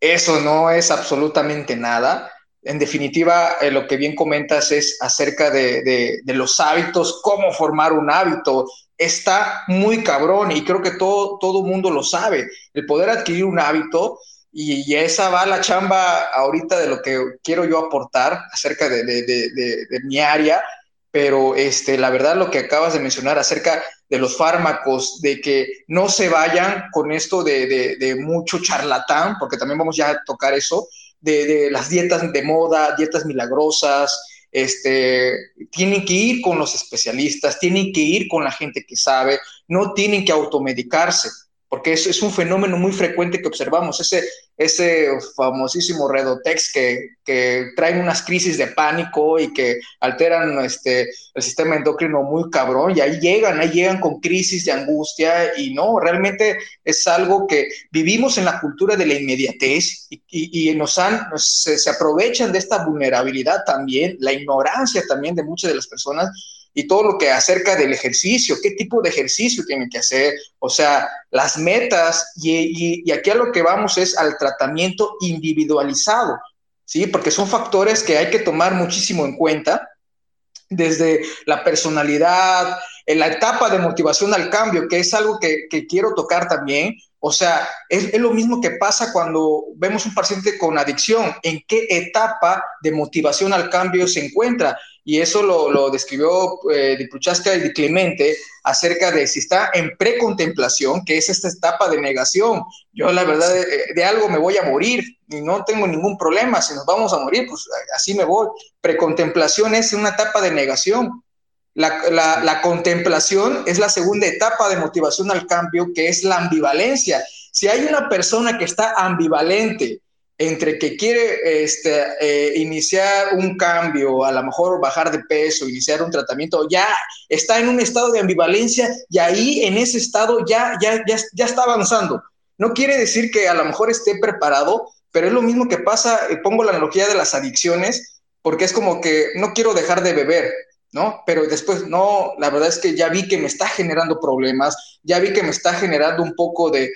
eso no es absolutamente nada. En definitiva, eh, lo que bien comentas es acerca de, los hábitos, cómo formar un hábito. Está muy cabrón y creo que todo, todo mundo lo sabe. El poder adquirir un hábito y, esa va la chamba ahorita de lo que quiero yo aportar acerca de, de mi área, pero este, la verdad lo que acabas de mencionar acerca de los fármacos, de que no se vayan con esto de, mucho charlatán, porque también vamos ya a tocar eso, de, las dietas de moda, dietas milagrosas, este, tienen que ir con los especialistas, tienen que ir con la gente que sabe, no tienen que automedicarse, porque eso es un fenómeno muy frecuente que observamos, ese, ese famosísimo Redotex que, que traen unas crisis de pánico y que alteran este, el sistema endocrino muy cabrón y ahí llegan, ahí llegan con crisis de angustia y no, realmente es algo que vivimos en la cultura de la inmediatez y, y, nos han, se, se aprovechan de esta vulnerabilidad también, la ignorancia también de muchas de las personas y todo lo que acerca del ejercicio, qué tipo de ejercicio tienen que hacer, o sea, las metas, y, aquí a lo que vamos es al tratamiento individualizado, ¿sí? Porque son factores que hay que tomar muchísimo en cuenta, desde la personalidad, en la etapa de motivación al cambio, que es algo que, quiero tocar también. O sea, es, lo mismo que pasa cuando vemos un paciente con adicción, en qué etapa de motivación al cambio se encuentra y eso lo, describió eh, Dipuchasca y Clemente acerca de si está en precontemplación, que es esta etapa de negación. Yo la verdad de, algo me voy a morir y no tengo ningún problema, si nos vamos a morir, pues así me voy. Precontemplación es una etapa de negación. La, la contemplación es la segunda etapa de motivación al cambio, que es la ambivalencia. Si hay una persona que está ambivalente, entre que quiere este, eh, iniciar un cambio, a lo mejor bajar de peso, iniciar un tratamiento, ya está en un estado de ambivalencia y ahí en ese estado ya, ya, ya, ya está avanzando. No quiere decir que a lo mejor esté preparado, pero es lo mismo que pasa, eh, pongo la analogía de las adicciones, porque es como que no quiero dejar de beber, ¿no? Pero después, no, la verdad es que ya vi que me está generando problemas, ya vi que me está generando un poco de,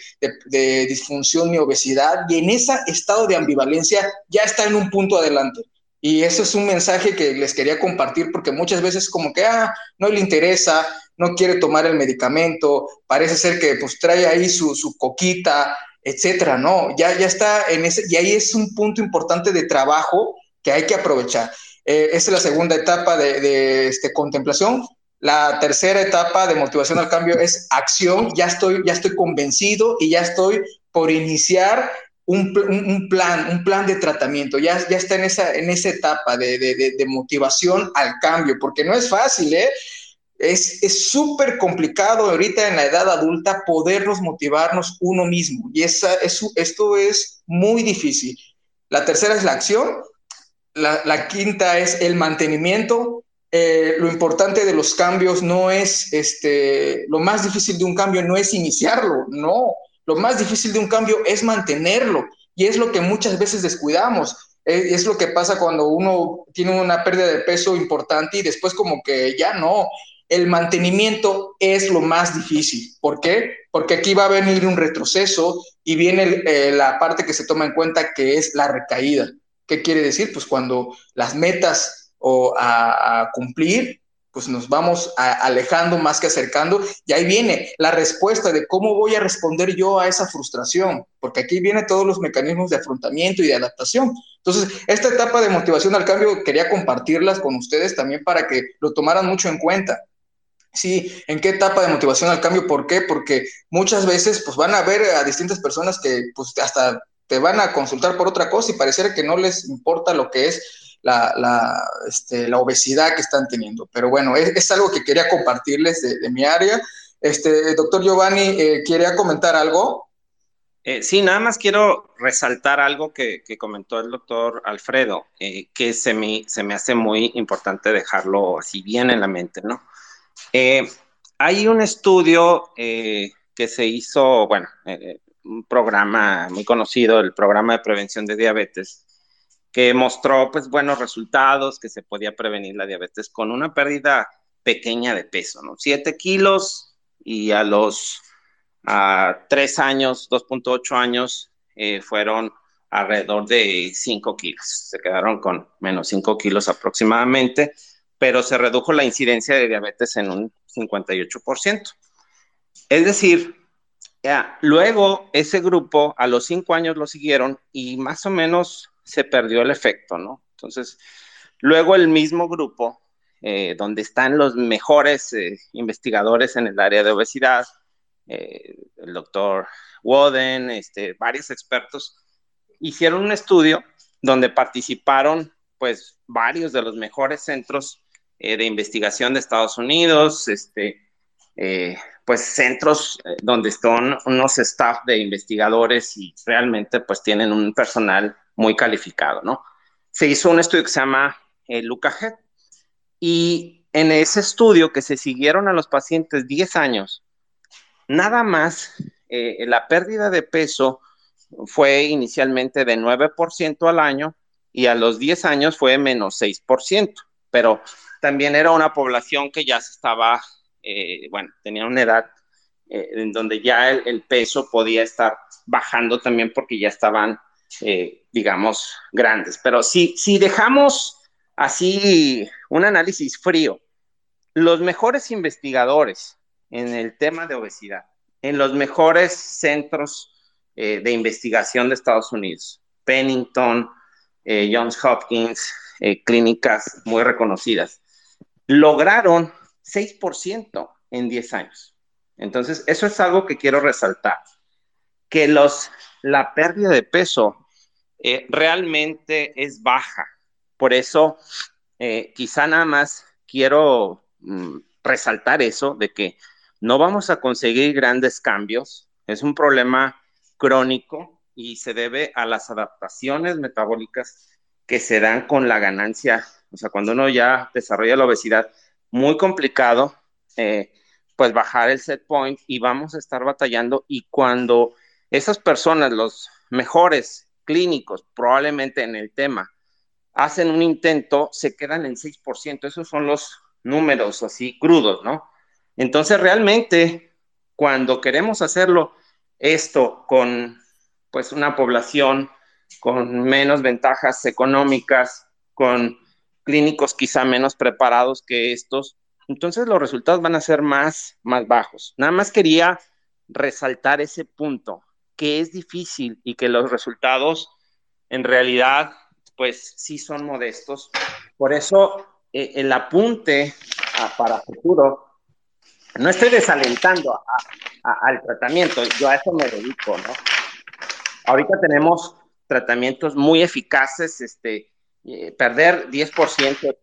disfunción mi obesidad, y en ese estado de ambivalencia ya está en un punto adelante. Y eso es un mensaje que les quería compartir porque muchas veces como que, ah, no le interesa, no quiere tomar el medicamento, parece ser que pues trae ahí su, su coquita, etcétera, ¿no? Ya, ya está en ese, y ahí es un punto importante de trabajo que hay que aprovechar. Eh, esa es la segunda etapa de, este, contemplación. La tercera etapa de motivación al cambio es acción. Ya estoy, ya estoy convencido y ya estoy por iniciar un, plan, un plan de tratamiento. Ya, está en esa, en esa etapa de, motivación al cambio, porque no es fácil, ¿eh? Es súper complicado ahorita en la edad adulta podernos motivarnos uno mismo. Y esa, esto es muy difícil. La tercera es la acción la, quinta es el mantenimiento. Eh, lo importante de los cambios no es, este, lo más difícil de un cambio no es iniciarlo, no. Lo más difícil de un cambio es mantenerlo. Y es lo que muchas veces descuidamos. Eh, es lo que pasa cuando uno tiene una pérdida de peso importante y después como que ya no. El mantenimiento es lo más difícil. ¿Por qué? Porque aquí va a venir un retroceso y viene eh, la parte que se toma en cuenta que es la recaída. ¿Qué quiere decir? Pues cuando las metas o a, cumplir, pues nos vamos alejando más que acercando, y ahí viene la respuesta de cómo voy a responder yo a esa frustración, porque aquí vienen todos los mecanismos de afrontamiento y de adaptación. Entonces, esta etapa de motivación al cambio quería compartirlas con ustedes también para que lo tomaran mucho en cuenta. Sí, ¿en qué etapa de motivación al cambio? ¿Por qué? Porque muchas veces pues van a ver a distintas personas que pues hasta van a consultar por otra cosa y pareciera que no les importa lo que es la, la, este, la obesidad que están teniendo. Pero bueno, es, algo que quería compartirles de, mi área. Este, doctor Giovanni, eh, ¿quería comentar algo? Eh, sí, nada más quiero resaltar algo que, que comentó el doctor Alfredo, eh, que se me, se me hace muy importante dejarlo así bien en la mente, ¿no? hay un estudio que se hizo, bueno, un programa muy conocido, el programa de prevención de diabetes, que mostró pues buenos resultados, que se podía prevenir la diabetes con una pérdida pequeña de peso, ¿no? 7 kilos y a los a 3 años, 2.8 años, eh, fueron alrededor de 5 kilos. Se quedaron con menos 5 kilos aproximadamente, pero se redujo la incidencia de diabetes en un 58%. Es decir, luego ese grupo a los cinco años lo siguieron y más o menos se perdió el efecto, ¿no? Entonces, luego el mismo grupo, eh, donde están los mejores eh, investigadores en el área de obesidad, eh, el doctor Woden, este, varios expertos, hicieron un estudio donde participaron pues varios de los mejores centros de investigación de Estados Unidos, este, pues centros eh, donde están unos staff de investigadores y realmente pues tienen un personal muy calificado, ¿no? Se hizo un estudio que se llama eh, y en ese estudio que se siguieron a los pacientes 10 años, nada más eh, la pérdida de peso fue inicialmente de 9% al año y a los 10 años fue menos 6%, pero también era una población que ya se estaba eh, bueno, tenía una edad eh, en donde ya el, peso podía estar bajando también porque ya estaban, eh, digamos, grandes. Pero si, si dejamos así un análisis frío los mejores investigadores en el tema de obesidad, en los mejores centros de investigación de Estados Unidos, Pennington, Johns Hopkins, clínicas muy reconocidas, lograron 6% en 10 años. Entonces, eso es algo que quiero resaltar, que los, la pérdida de peso realmente es baja. Por eso, quizá nada más quiero mm, resaltar eso, de que no vamos a conseguir grandes cambios. Es un problema crónico y se debe a las adaptaciones metabólicas que se dan con la ganancia. O sea, cuando uno ya desarrolla la obesidad, muy complicado, eh, pues bajar el set point y vamos a estar batallando. Y cuando esas personas, los mejores clínicos, probablemente en el tema, hacen un intento, se quedan en 6%. Esos son los números así crudos, ¿no? Entonces, realmente, cuando queremos hacerlo esto con pues una población con menos ventajas económicas, con clínicos quizá menos preparados que estos, entonces los resultados van a ser más, más bajos. Nada más quería resaltar ese punto, que es difícil y que los resultados en realidad pues sí son modestos. Por eso eh, el apunte para futuro no estoy desalentando al tratamiento, yo a eso me dedico, ¿no? Ahorita tenemos tratamientos muy eficaces, este, eh, perder 10%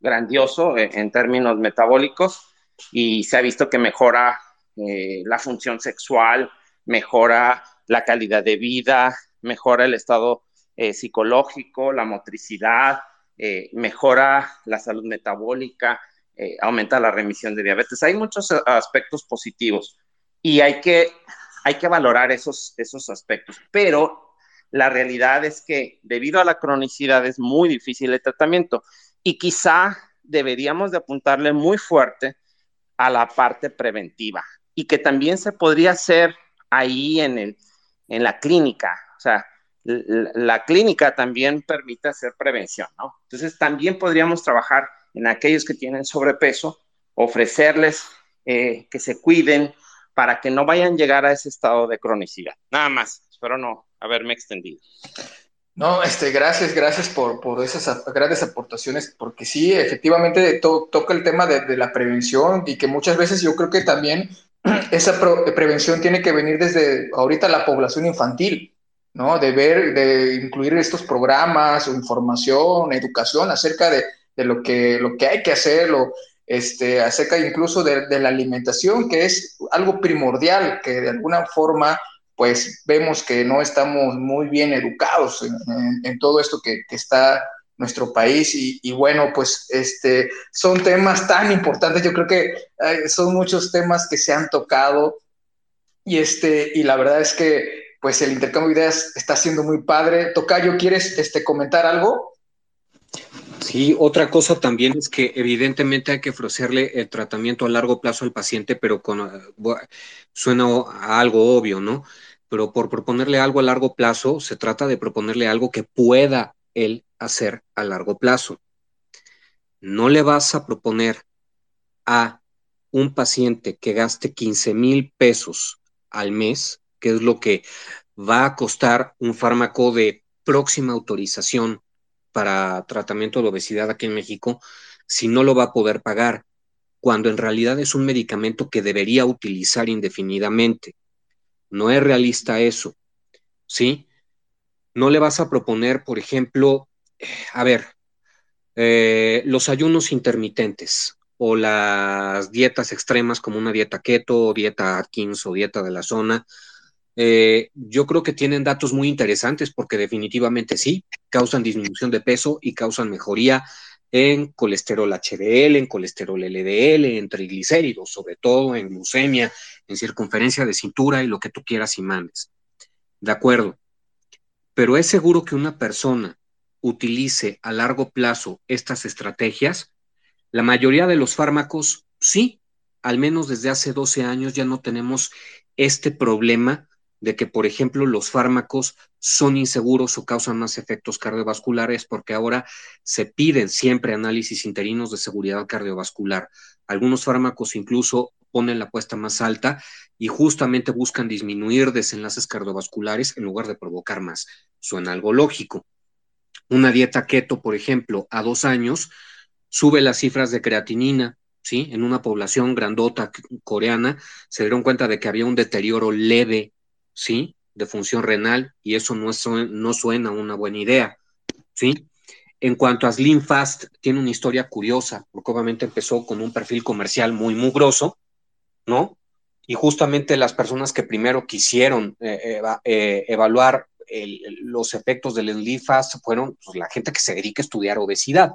grandioso eh, en términos metabólicos y se ha visto que mejora eh, la función sexual, mejora la calidad de vida, mejora el estado psicológico, la motricidad, mejora la salud metabólica, eh, aumenta la remisión de diabetes. Hay muchos eh, aspectos positivos y hay que, hay que valorar esos, esos aspectos, pero la realidad es que debido a la cronicidad es muy difícil el tratamiento y quizá deberíamos de apuntarle muy fuerte a la parte preventiva y que también se podría hacer ahí en, el, en la clínica. O sea, la clínica también permite hacer prevención, ¿no? Entonces también podríamos trabajar en aquellos que tienen sobrepeso, ofrecerles eh, que se cuiden para que no vayan a llegar a ese estado de cronicidad. Nada más, espero no haberme extendido. No, este, gracias, gracias por, por esas grandes aportaciones, porque sí, efectivamente toca el tema de, la prevención y que muchas veces yo creo que también esa prevención tiene que venir desde ahorita la población infantil, ¿no? De ver, de incluir estos programas información, educación acerca de, de lo que, lo que hay que hacer, este, acerca incluso de, la alimentación, que es algo primordial, que de alguna forma pues vemos que no estamos muy bien educados en, todo esto que, está nuestro país y, bueno, pues este, son temas tan importantes, yo creo que son muchos temas que se han tocado y, este, y la verdad es que pues el intercambio de ideas está siendo muy padre. Tocayo, ¿quieres este, comentar algo? Sí, otra cosa también es que evidentemente hay que ofrecerle el tratamiento a largo plazo al paciente, pero con eh, suena a algo obvio, ¿no? Pero por proponerle algo a largo plazo, se trata de proponerle algo que pueda él hacer a largo plazo. No le vas a proponer a un paciente que gaste 15 mil pesos al mes, que es lo que va a costar un fármaco de próxima autorización para tratamiento de obesidad aquí en México si no lo va a poder pagar, cuando en realidad es un medicamento que debería utilizar indefinidamente. No es realista eso, ¿sí? No le vas a proponer, por ejemplo, a ver, eh, los ayunos intermitentes o las dietas extremas como una dieta keto o dieta Atkins o dieta de la zona, eh, yo creo que tienen datos muy interesantes porque definitivamente sí, causan disminución de peso y causan mejoría en colesterol HDL, en colesterol LDL, en triglicéridos, sobre todo en glucemia, en circunferencia de cintura y lo que tú quieras y mandes. De acuerdo. Pero es seguro que una persona utilice a largo plazo estas estrategias. La mayoría de los fármacos, sí, al menos desde hace 12 años ya no tenemos este problema de que, por ejemplo, los fármacos son inseguros o causan más efectos cardiovasculares porque ahora se piden siempre análisis interinos de seguridad cardiovascular. Algunos fármacos incluso ponen la apuesta más alta y justamente buscan disminuir desenlaces cardiovasculares en lugar de provocar más. Suena algo lógico. Una dieta keto, por ejemplo, a dos años, sube las cifras de creatinina, ¿sí? En una población grandota coreana se dieron cuenta de que había un deterioro leve, ¿sí? De función renal y eso no, es, no suena una buena idea, ¿sí? En cuanto a Slim Fast, tiene una historia curiosa, porque obviamente empezó con un perfil comercial muy mugroso, ¿no? Y justamente las personas que primero quisieron eh, eh, evaluar los efectos del Slim Fast fueron pues, la gente que se dedica a estudiar obesidad,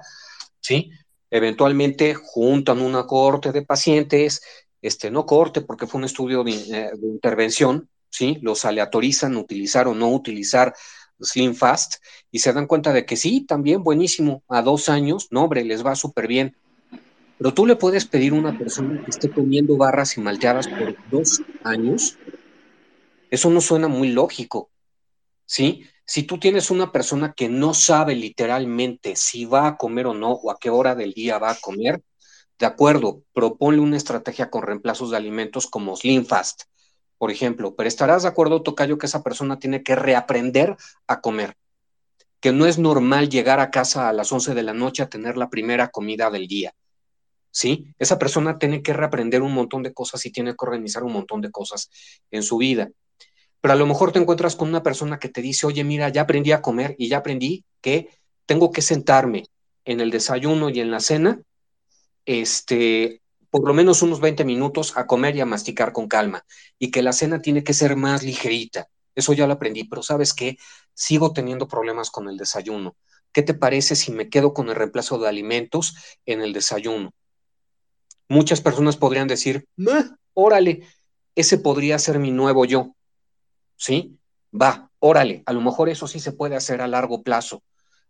¿sí? Eventualmente juntan una corte de pacientes, este, no corte porque fue un estudio de, eh, intervención, ¿sí? Los aleatorizan, utilizar o no utilizar Slim Fast y se dan cuenta de que sí, también buenísimo, a dos años, no, hombre, les va súper bien. Pero tú le puedes pedir a una persona que esté comiendo barras y malteadas por dos años. Eso no suena muy lógico, ¿sí? Si tú tienes una persona que no sabe literalmente si va a comer o no, o a qué hora del día va a comer, de acuerdo, proponle una estrategia con reemplazos de alimentos como Slim Fast, por ejemplo, pero estarás de acuerdo, Tocayo, que esa persona tiene que reaprender a comer, que no es normal llegar a casa a las 11 de la noche a tener la primera comida del día. ¿Sí? Esa persona tiene que reaprender un montón de cosas y tiene que organizar un montón de cosas en su vida pero a lo mejor te encuentras con una persona que te dice, oye, mira, ya aprendí a comer y ya aprendí que tengo que sentarme en el desayuno y en la cena, este, por lo menos unos 20 minutos a comer y a masticar con calma, y que la cena tiene que ser más ligerita. Eso ya lo aprendí, pero sabes qué, sigo teniendo problemas con el desayuno. ¿Qué te parece si me quedo con el reemplazo de alimentos en el desayuno? Muchas personas podrían decir, órale, ese podría ser mi nuevo yo. ¿sí? Va, órale, a lo mejor eso sí se puede hacer a largo plazo,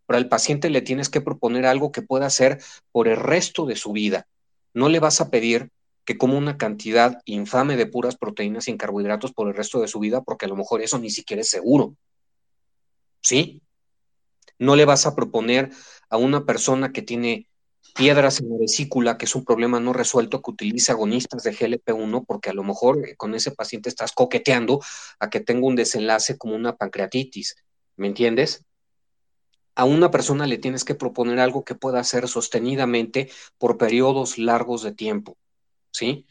pero al paciente le tienes que proponer algo que pueda hacer por el resto de su vida. No le vas a pedir que coma una cantidad infame de puras proteínas sin carbohidratos por el resto de su vida, porque a lo mejor eso ni siquiera es seguro. ¿Sí? No le vas a proponer a una persona que tiene piedras en la vesícula, que es un problema no resuelto, que utilice agonistas de GLP-1, porque a lo mejor eh, con ese paciente estás coqueteando a que tenga un desenlace como una pancreatitis, ¿me entiendes? A una persona le tienes que proponer algo que pueda hacer sostenidamente por periodos largos de tiempo, ¿sí?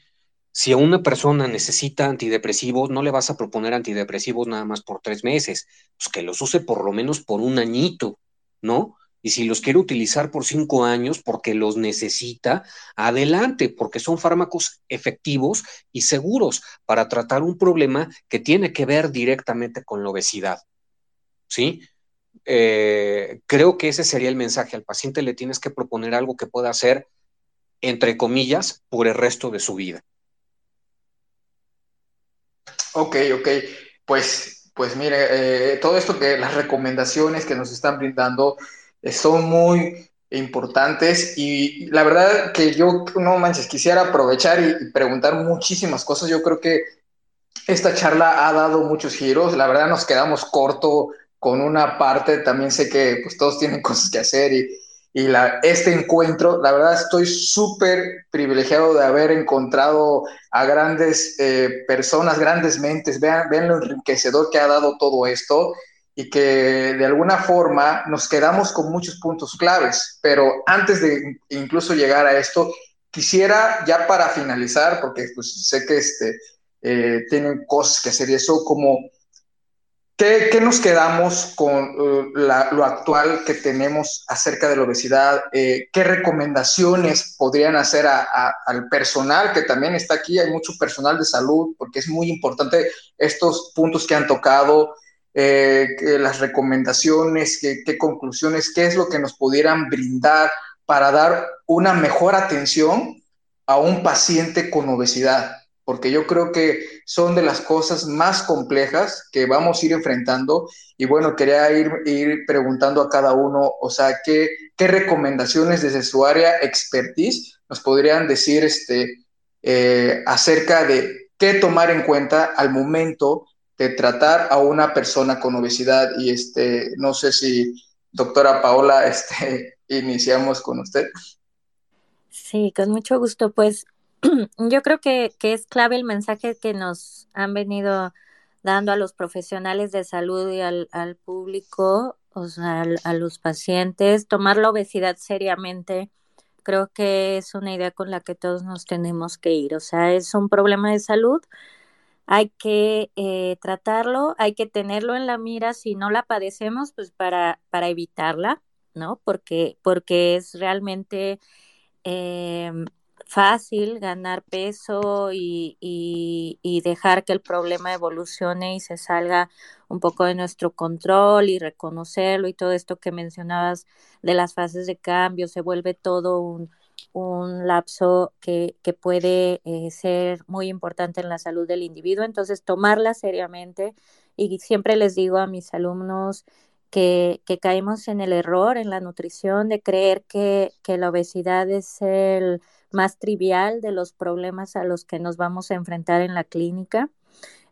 Si a una persona necesita antidepresivos, no le vas a proponer antidepresivos nada más por tres meses, pues que los use por lo menos por un añito, ¿no? Y si los quiere utilizar por cinco años porque los necesita, adelante, porque son fármacos efectivos y seguros para tratar un problema que tiene que ver directamente con la obesidad. ¿Sí? Eh, creo que ese sería el mensaje. Al paciente le tienes que proponer algo que pueda hacer, entre comillas, por el resto de su vida. Ok, ok. Pues, pues mire, eh, todo esto que las recomendaciones que nos están brindando son muy importantes y la verdad que yo, no manches, quisiera aprovechar y, preguntar muchísimas cosas. Yo creo que esta charla ha dado muchos giros. La verdad nos quedamos corto con una parte. También sé que pues todos tienen cosas que hacer y, y la, este encuentro, la verdad estoy súper privilegiado de haber encontrado a grandes eh, personas, grandes mentes. Vean, vean lo enriquecedor que ha dado todo esto y que de alguna forma nos quedamos con muchos puntos claves. Pero antes de incluso llegar a esto, quisiera ya para finalizar, porque pues, sé que este, eh, tienen cosas que hacer y eso, como, ¿qué, nos quedamos con la, lo actual que tenemos acerca de la obesidad? Eh, ¿Qué recomendaciones podrían hacer al personal que también está aquí? Hay mucho personal de salud, porque es muy importante estos puntos que han tocado. Eh, las recomendaciones, qué, conclusiones, qué es lo que nos pudieran brindar para dar una mejor atención a un paciente con obesidad, porque yo creo que son de las cosas más complejas que vamos a ir enfrentando. Y bueno, quería ir, ir preguntando a cada uno, o sea, qué, qué recomendaciones desde su área expertise nos podrían decir este, eh, acerca de qué tomar en cuenta al momento de tratar a una persona con obesidad. Y este, no sé si, doctora Paola, este, iniciamos con usted. Sí, con mucho gusto. Pues yo creo que, que es clave el mensaje que nos han venido dando a los profesionales de salud y al, al público, o sea, a los pacientes, tomar la obesidad seriamente. Creo que es una idea con la que todos nos tenemos que ir. O sea, es un problema de salud, hay que eh, tratarlo, hay que tenerlo en la mira si no la padecemos, pues para, para evitarla, ¿no? Porque, porque es realmente em, fácil ganar peso y, y, dejar que el problema evolucione y se salga un poco de nuestro control y reconocerlo y todo esto que mencionabas de las fases de cambio, se vuelve todo un, un lapso que, que puede eh, ser muy importante en la salud del individuo. Entonces, tomarla seriamente y siempre les digo a mis alumnos que, que caemos en el error en la nutrición de creer que, que la obesidad es el más trivial de los problemas a los que nos vamos a enfrentar en la clínica.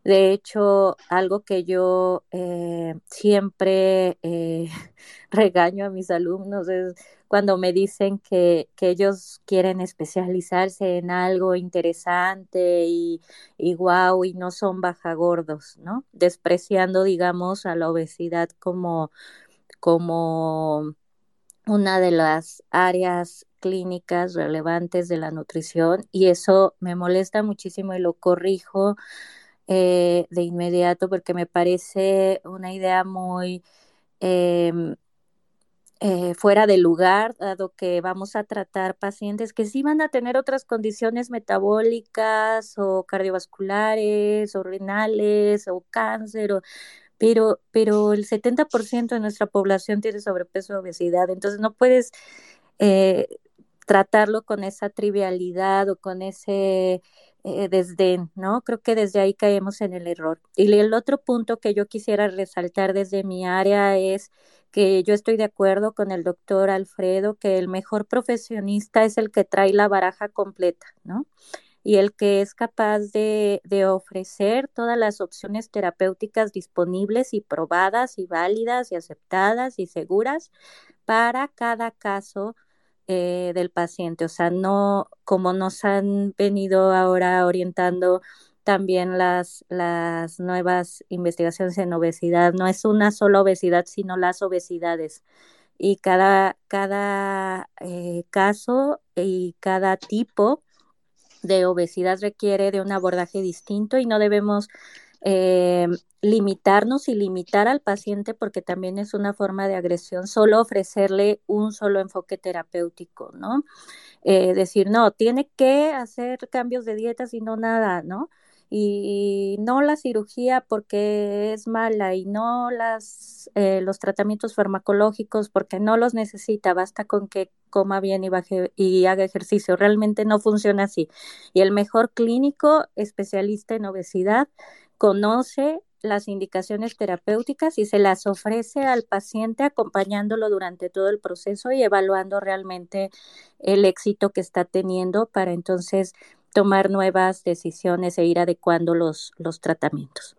De hecho, algo que yo eh, siempre eh, regaño a mis alumnos es cuando me dicen que, que, ellos quieren especializarse en algo interesante y, y wow, y no son bajagordos, ¿no? Despreciando, digamos, a la obesidad como, como una de las áreas clínicas relevantes de la nutrición y eso me molesta muchísimo y lo corrijo eh, de inmediato porque me parece una idea muy eh, eh, fuera de lugar, dado que vamos a tratar pacientes que sí van a tener otras condiciones metabólicas o cardiovasculares o renales o cáncer, pero, pero el 70% de nuestra población tiene sobrepeso o obesidad, entonces no puedes eh, tratarlo con esa trivialidad o con ese eh, desdén, ¿no? Creo que desde ahí caemos en el error. Y el otro punto que yo quisiera resaltar desde mi área es que yo estoy de acuerdo con el doctor Alfredo que el mejor profesionista es el que trae la baraja completa, ¿no? Y el que es capaz de, de ofrecer todas las opciones terapéuticas disponibles y probadas y válidas y aceptadas y seguras para cada caso eh, del paciente. O sea, no como nos han venido ahora orientando también las, las nuevas investigaciones en obesidad. No es una sola obesidad, sino las obesidades. Y cada, cada eh, caso y cada tipo de obesidad requiere de un abordaje distinto y no debemos eh, limitarnos y limitar al paciente porque también es una forma de agresión, solo ofrecerle un solo enfoque terapéutico, ¿no? Eh, decir, no, tiene que hacer cambios de dieta, y no nada, ¿no? y no la cirugía porque es mala y no las eh, los tratamientos farmacológicos porque no los necesita, basta con que coma bien y baje y haga ejercicio. Realmente no funciona así. Y el mejor clínico especialista en obesidad conoce las indicaciones terapéuticas y se las ofrece al paciente acompañándolo durante todo el proceso y evaluando realmente el éxito que está teniendo para entonces tomar nuevas decisiones e ir adecuando los, los tratamientos.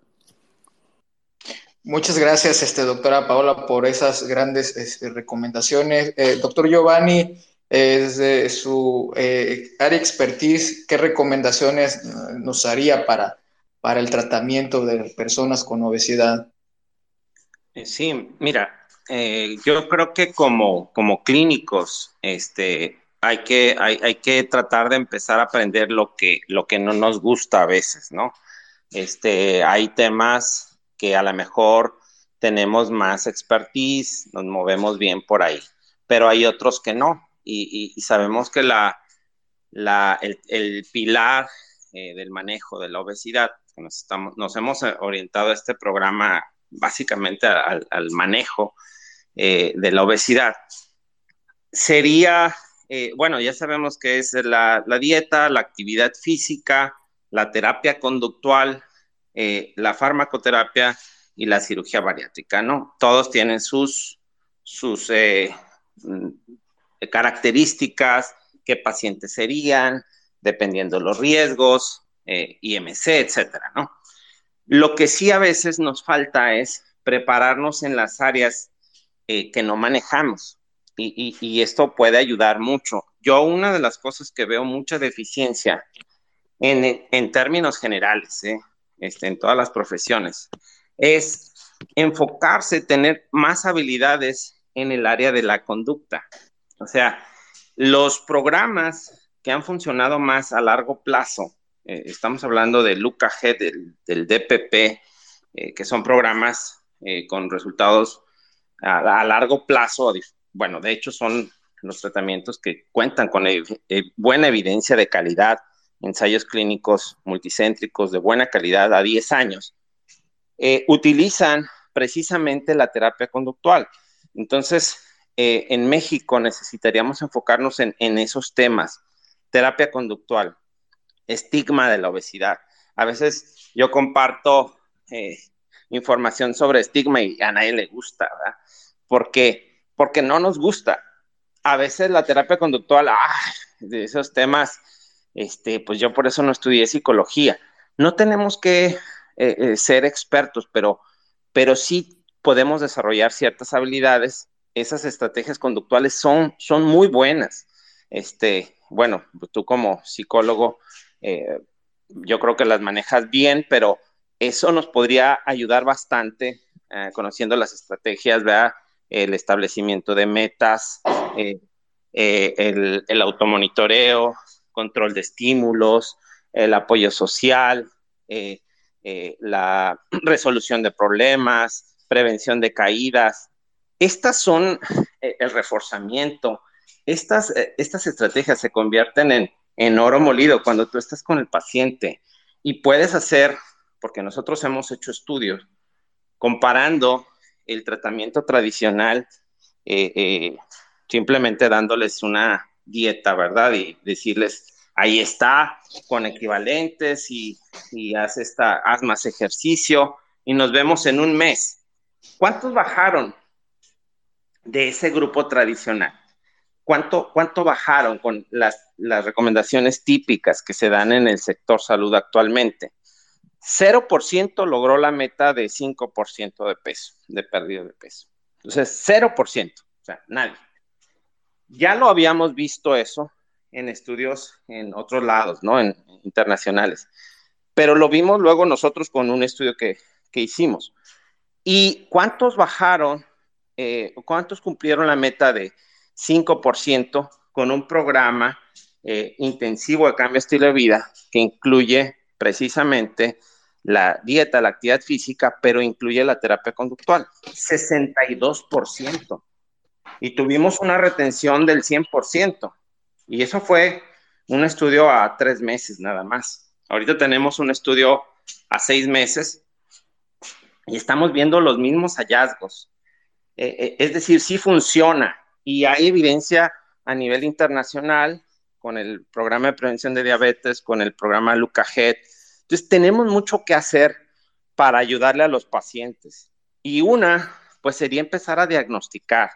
Muchas gracias, este, doctora Paola, por esas grandes este, recomendaciones. Eh, doctor Giovanni, desde su eh, área expertise, ¿qué recomendaciones nos haría para, para el tratamiento de personas con obesidad? Eh, sí, mira, yo creo que como, como clínicos, este, hay que, hay, hay, que tratar de empezar a aprender lo que, lo que no nos gusta a veces, ¿no? Este, hay temas que a lo mejor tenemos más expertise, nos movemos bien por ahí, pero hay otros que no. Y, y, sabemos que la, la, el, el pilar eh, del manejo de la obesidad, nos, estamos, nos hemos orientado a este programa básicamente al, manejo eh, de la obesidad, sería eh, bueno, ya sabemos que es la, dieta, la actividad física, la terapia conductual, eh, la farmacoterapia y la cirugía bariátrica, ¿no? Todos tienen sus, sus eh, mm, características, qué pacientes serían, dependiendo los riesgos, IMC, etcétera, ¿no? Lo que sí a veces nos falta es prepararnos en las áreas eh, que no manejamos y, esto puede ayudar mucho. Yo una de las cosas que veo mucha deficiencia en, términos generales, ¿eh? este, en todas las profesiones, es enfocarse, tener más habilidades en el área de la conducta. O sea, los programas que han funcionado más a largo plazo, eh, estamos hablando de Luca G, del, DPP, eh, que son programas eh, con resultados a, largo plazo. Bueno, de hecho son los tratamientos que cuentan con buena evidencia de calidad, ensayos clínicos multicéntricos de buena calidad a 10 años, utilizan precisamente la terapia conductual. Entonces, en México necesitaríamos enfocarnos en, esos temas, terapia conductual, estigma de la obesidad. A veces yo comparto eh, información sobre estigma y a nadie le gusta, ¿verdad? Porque, porque no nos gusta. A veces la terapia conductual, ah, de esos temas, este, pues yo por eso no estudié psicología. No tenemos que eh, ser expertos, pero, pero sí podemos desarrollar ciertas habilidades esas estrategias conductuales son, son muy buenas. Este, bueno, tú como psicólogo, eh, yo creo que las manejas bien, pero eso nos podría ayudar bastante eh, conociendo las estrategias, ¿verdad? El establecimiento de metas, eh, el, el, automonitoreo, control de estímulos, el apoyo social, la resolución de problemas, prevención de caídas, estas son eh, el reforzamiento. Estas, eh, estas estrategias se convierten en, en oro molido cuando tú estás con el paciente y puedes hacer, porque nosotros hemos hecho estudios comparando el tratamiento tradicional, eh, simplemente dándoles una dieta, ¿verdad? Y decirles, ahí está, con equivalentes y, y haz, esta, haz más ejercicio y nos vemos en un mes. ¿Cuántos bajaron? de ese grupo tradicional? ¿Cuánto, cuánto bajaron con las, las recomendaciones típicas que se dan en el sector salud actualmente? 0% logró la meta de 5% de peso, de pérdida de peso. Entonces, 0%, o sea, nadie. Ya lo habíamos visto eso en estudios en otros lados, ¿no? En, internacionales. Pero lo vimos luego nosotros con un estudio que, que hicimos. ¿Y cuántos bajaron eh, ¿cuántos cumplieron la meta de 5% con un programa eh, intensivo de cambio de estilo de vida que incluye precisamente la dieta, la actividad física, pero incluye la terapia conductual? 62%. Y tuvimos una retención del 100%. Y eso fue un estudio a tres meses nada más. Ahorita tenemos un estudio a seis meses y estamos viendo los mismos hallazgos. Eh, eh, es decir, sí funciona y hay evidencia a nivel internacional con el programa de prevención de diabetes, con el programa LucaHead. Entonces, tenemos mucho que hacer para ayudarle a los pacientes. Y una, pues sería empezar a diagnosticar.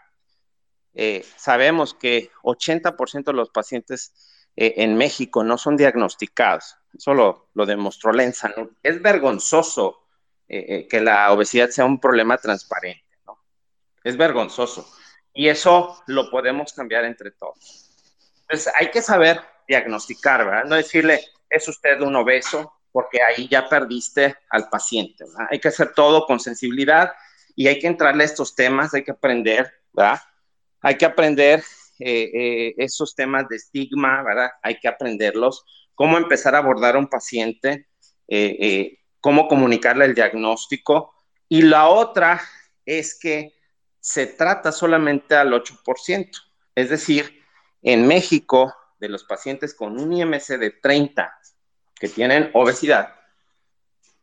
Eh, sabemos que 80% de los pacientes en México no son diagnosticados. Eso lo, demostró la Es vergonzoso que la obesidad sea un problema transparente. Es vergonzoso. Y eso lo podemos cambiar entre todos. Entonces hay que saber diagnosticar, ¿verdad? No decirle, es usted un obeso, porque ahí ya perdiste al paciente, ¿verdad? Hay que hacer todo con sensibilidad y hay que entrarle a estos temas, hay que aprender, ¿verdad? Hay que aprender eh, eh, esos temas de estigma, ¿verdad? Hay que aprenderlos, cómo empezar a abordar a un paciente, eh, cómo comunicarle el diagnóstico. Y la otra es que se trata solamente al 8%. Es decir, en México, de los pacientes con un IMC de 30 que tienen obesidad,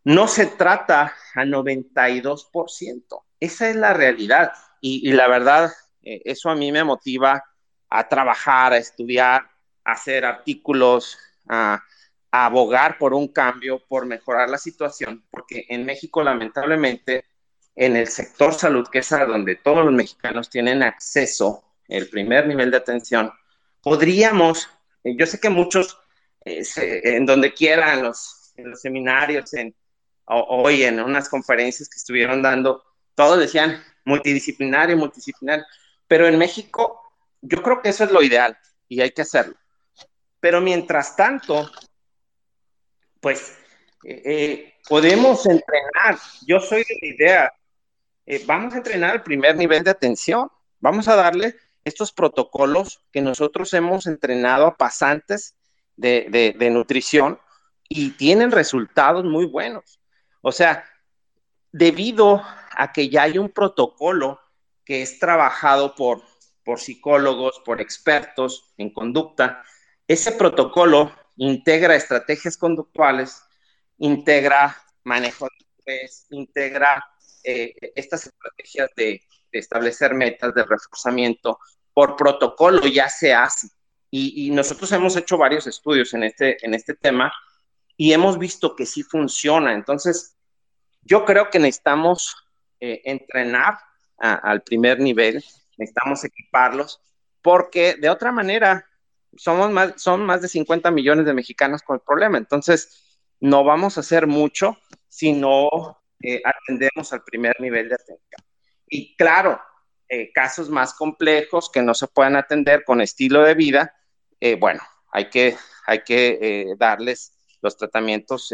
no se trata a 92%. Esa es la realidad. Y, la verdad, eh, eso a mí me motiva a trabajar, a estudiar, a hacer artículos, a abogar por un cambio, por mejorar la situación, porque en México lamentablemente en el sector salud, que es a donde todos los mexicanos tienen acceso, el primer nivel de atención, podríamos, yo sé que muchos, eh, en donde quieran, los, en los seminarios, en hoy en unas conferencias que estuvieron dando, todos decían multidisciplinario, multidisciplinario, pero en México yo creo que eso es lo ideal y hay que hacerlo. Pero mientras tanto, pues eh, eh, podemos entrenar. Yo soy de la idea, eh, vamos a entrenar el primer nivel de atención, vamos a darle estos protocolos que nosotros hemos entrenado a pasantes de, de nutrición y tienen resultados muy buenos. O sea, debido a que ya hay un protocolo que es trabajado por, por psicólogos, por expertos en conducta, ese protocolo integra estrategias conductuales, integra manejo de estrés, integra eh, estas estrategias de, establecer metas de reforzamiento. Por protocolo ya se hace. Y, nosotros hemos hecho varios estudios en este, en este tema y hemos visto que sí funciona. Entonces, yo creo que necesitamos eh, entrenar al primer nivel, necesitamos equiparlos, porque de otra manera somos más, son más de 50 millones de mexicanos con el problema. Entonces, no vamos a hacer mucho si no eh, atendemos al primer nivel de atención. Y claro, eh, casos más complejos que no se puedan atender con estilo de vida, eh, bueno, hay que, hay que darles los tratamientos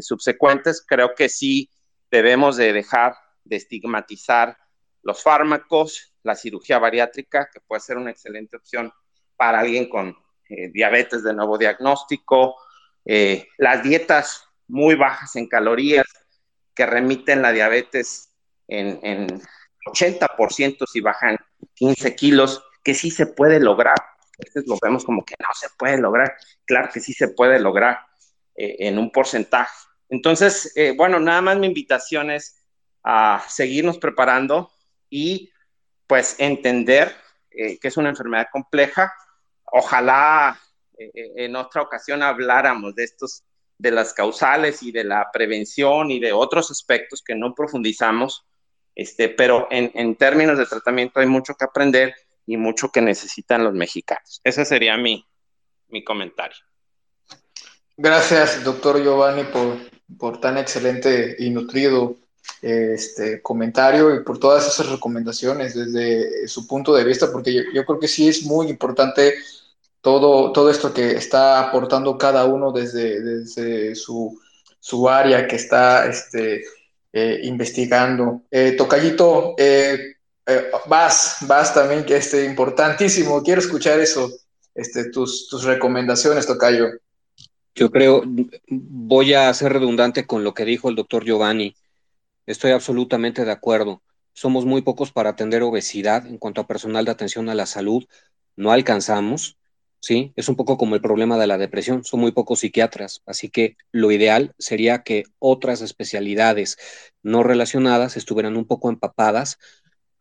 subsecuentes. Creo que sí debemos de dejar de estigmatizar los fármacos, la cirugía bariátrica, que puede ser una excelente opción para alguien con eh, diabetes de nuevo diagnóstico, eh, las dietas muy bajas en calorías que remiten la diabetes en 80% si bajan 15 kilos, que sí se puede lograr. A veces lo vemos como que no se puede lograr. Claro que sí se puede lograr eh, en un porcentaje. Entonces, bueno, nada más mi invitación es a seguirnos preparando y pues entender que es una enfermedad compleja, ojalá eh, eh, en otra ocasión habláramos de estos, de las causales y de la prevención y de otros aspectos que no profundizamos, este, pero en, en términos de tratamiento hay mucho que aprender y mucho que necesitan los mexicanos. Ese sería mi, mi comentario. Gracias, doctor Giovanni, por, por tan excelente y nutrido este comentario y por todas esas recomendaciones desde su punto de vista, porque yo, creo que sí es muy importante todo, todo esto que está aportando cada uno desde, desde su, su área que está este, eh, investigando. Eh, Tocayito, eh, vas, vas también, que es importantísimo, quiero escuchar eso, este, tus, tus recomendaciones, Tocayo. Yo creo, voy a ser redundante con lo que dijo el doctor Giovanni. Estoy absolutamente de acuerdo. Somos muy pocos para atender obesidad en cuanto a personal de atención a la salud. No alcanzamos, ¿sí? Es un poco como el problema de la depresión. Son muy pocos psiquiatras. Así que lo ideal sería que otras especialidades no relacionadas estuvieran un poco empapadas,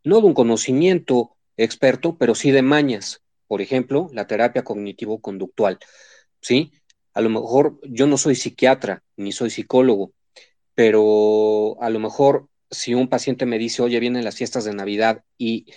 no de un conocimiento experto, pero sí de mañas. Por ejemplo, la terapia cognitivo-conductual, ¿sí? A lo mejor yo no soy psiquiatra ni soy psicólogo, pero a lo mejor si un paciente me dice, oye, vienen las fiestas de Navidad y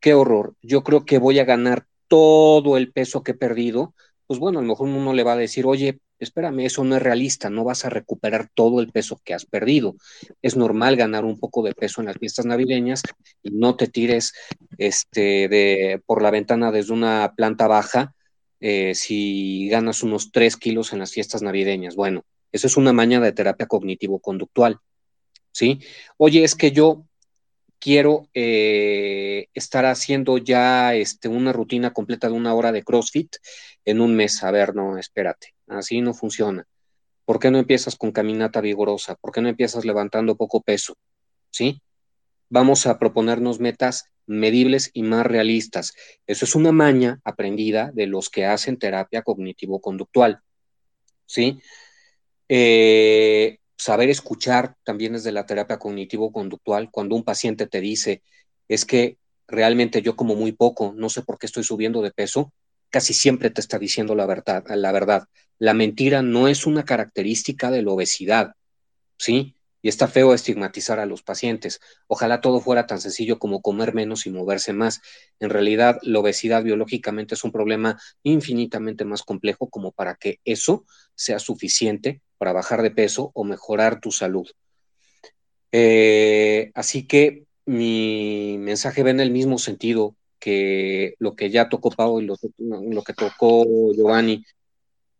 qué horror, yo creo que voy a ganar todo el peso que he perdido, pues bueno, a lo mejor uno le va a decir, oye, espérame, eso no es realista, no vas a recuperar todo el peso que has perdido. Es normal ganar un poco de peso en las fiestas navideñas y no te tires este, de, por la ventana desde una planta baja eh, si ganas unos 3 kilos en las fiestas navideñas. Bueno, eso es una maña de terapia cognitivo-conductual. ¿Sí? Oye, es que yo quiero eh, estar haciendo ya este, una rutina completa de una hora de CrossFit en un mes. A ver, no, espérate, así no funciona. ¿Por qué no empiezas con caminata vigorosa? ¿Por qué no empiezas levantando poco peso? ¿Sí? Vamos a proponernos metas medibles y más realistas. Eso es una maña aprendida de los que hacen terapia cognitivo-conductual. ¿Sí? Eh, saber escuchar también desde la terapia cognitivo-conductual, cuando un paciente te dice, es que realmente yo como muy poco, no sé por qué estoy subiendo de peso, casi siempre te está diciendo la verdad, la verdad. La mentira no es una característica de la obesidad, ¿sí? Y está feo estigmatizar a los pacientes. Ojalá todo fuera tan sencillo como comer menos y moverse más. En realidad, la obesidad biológicamente es un problema infinitamente más complejo como para que eso sea suficiente para bajar de peso o mejorar tu salud. Eh, así que mi mensaje va en el mismo sentido que lo que ya tocó Pau y lo, que tocó Giovanni.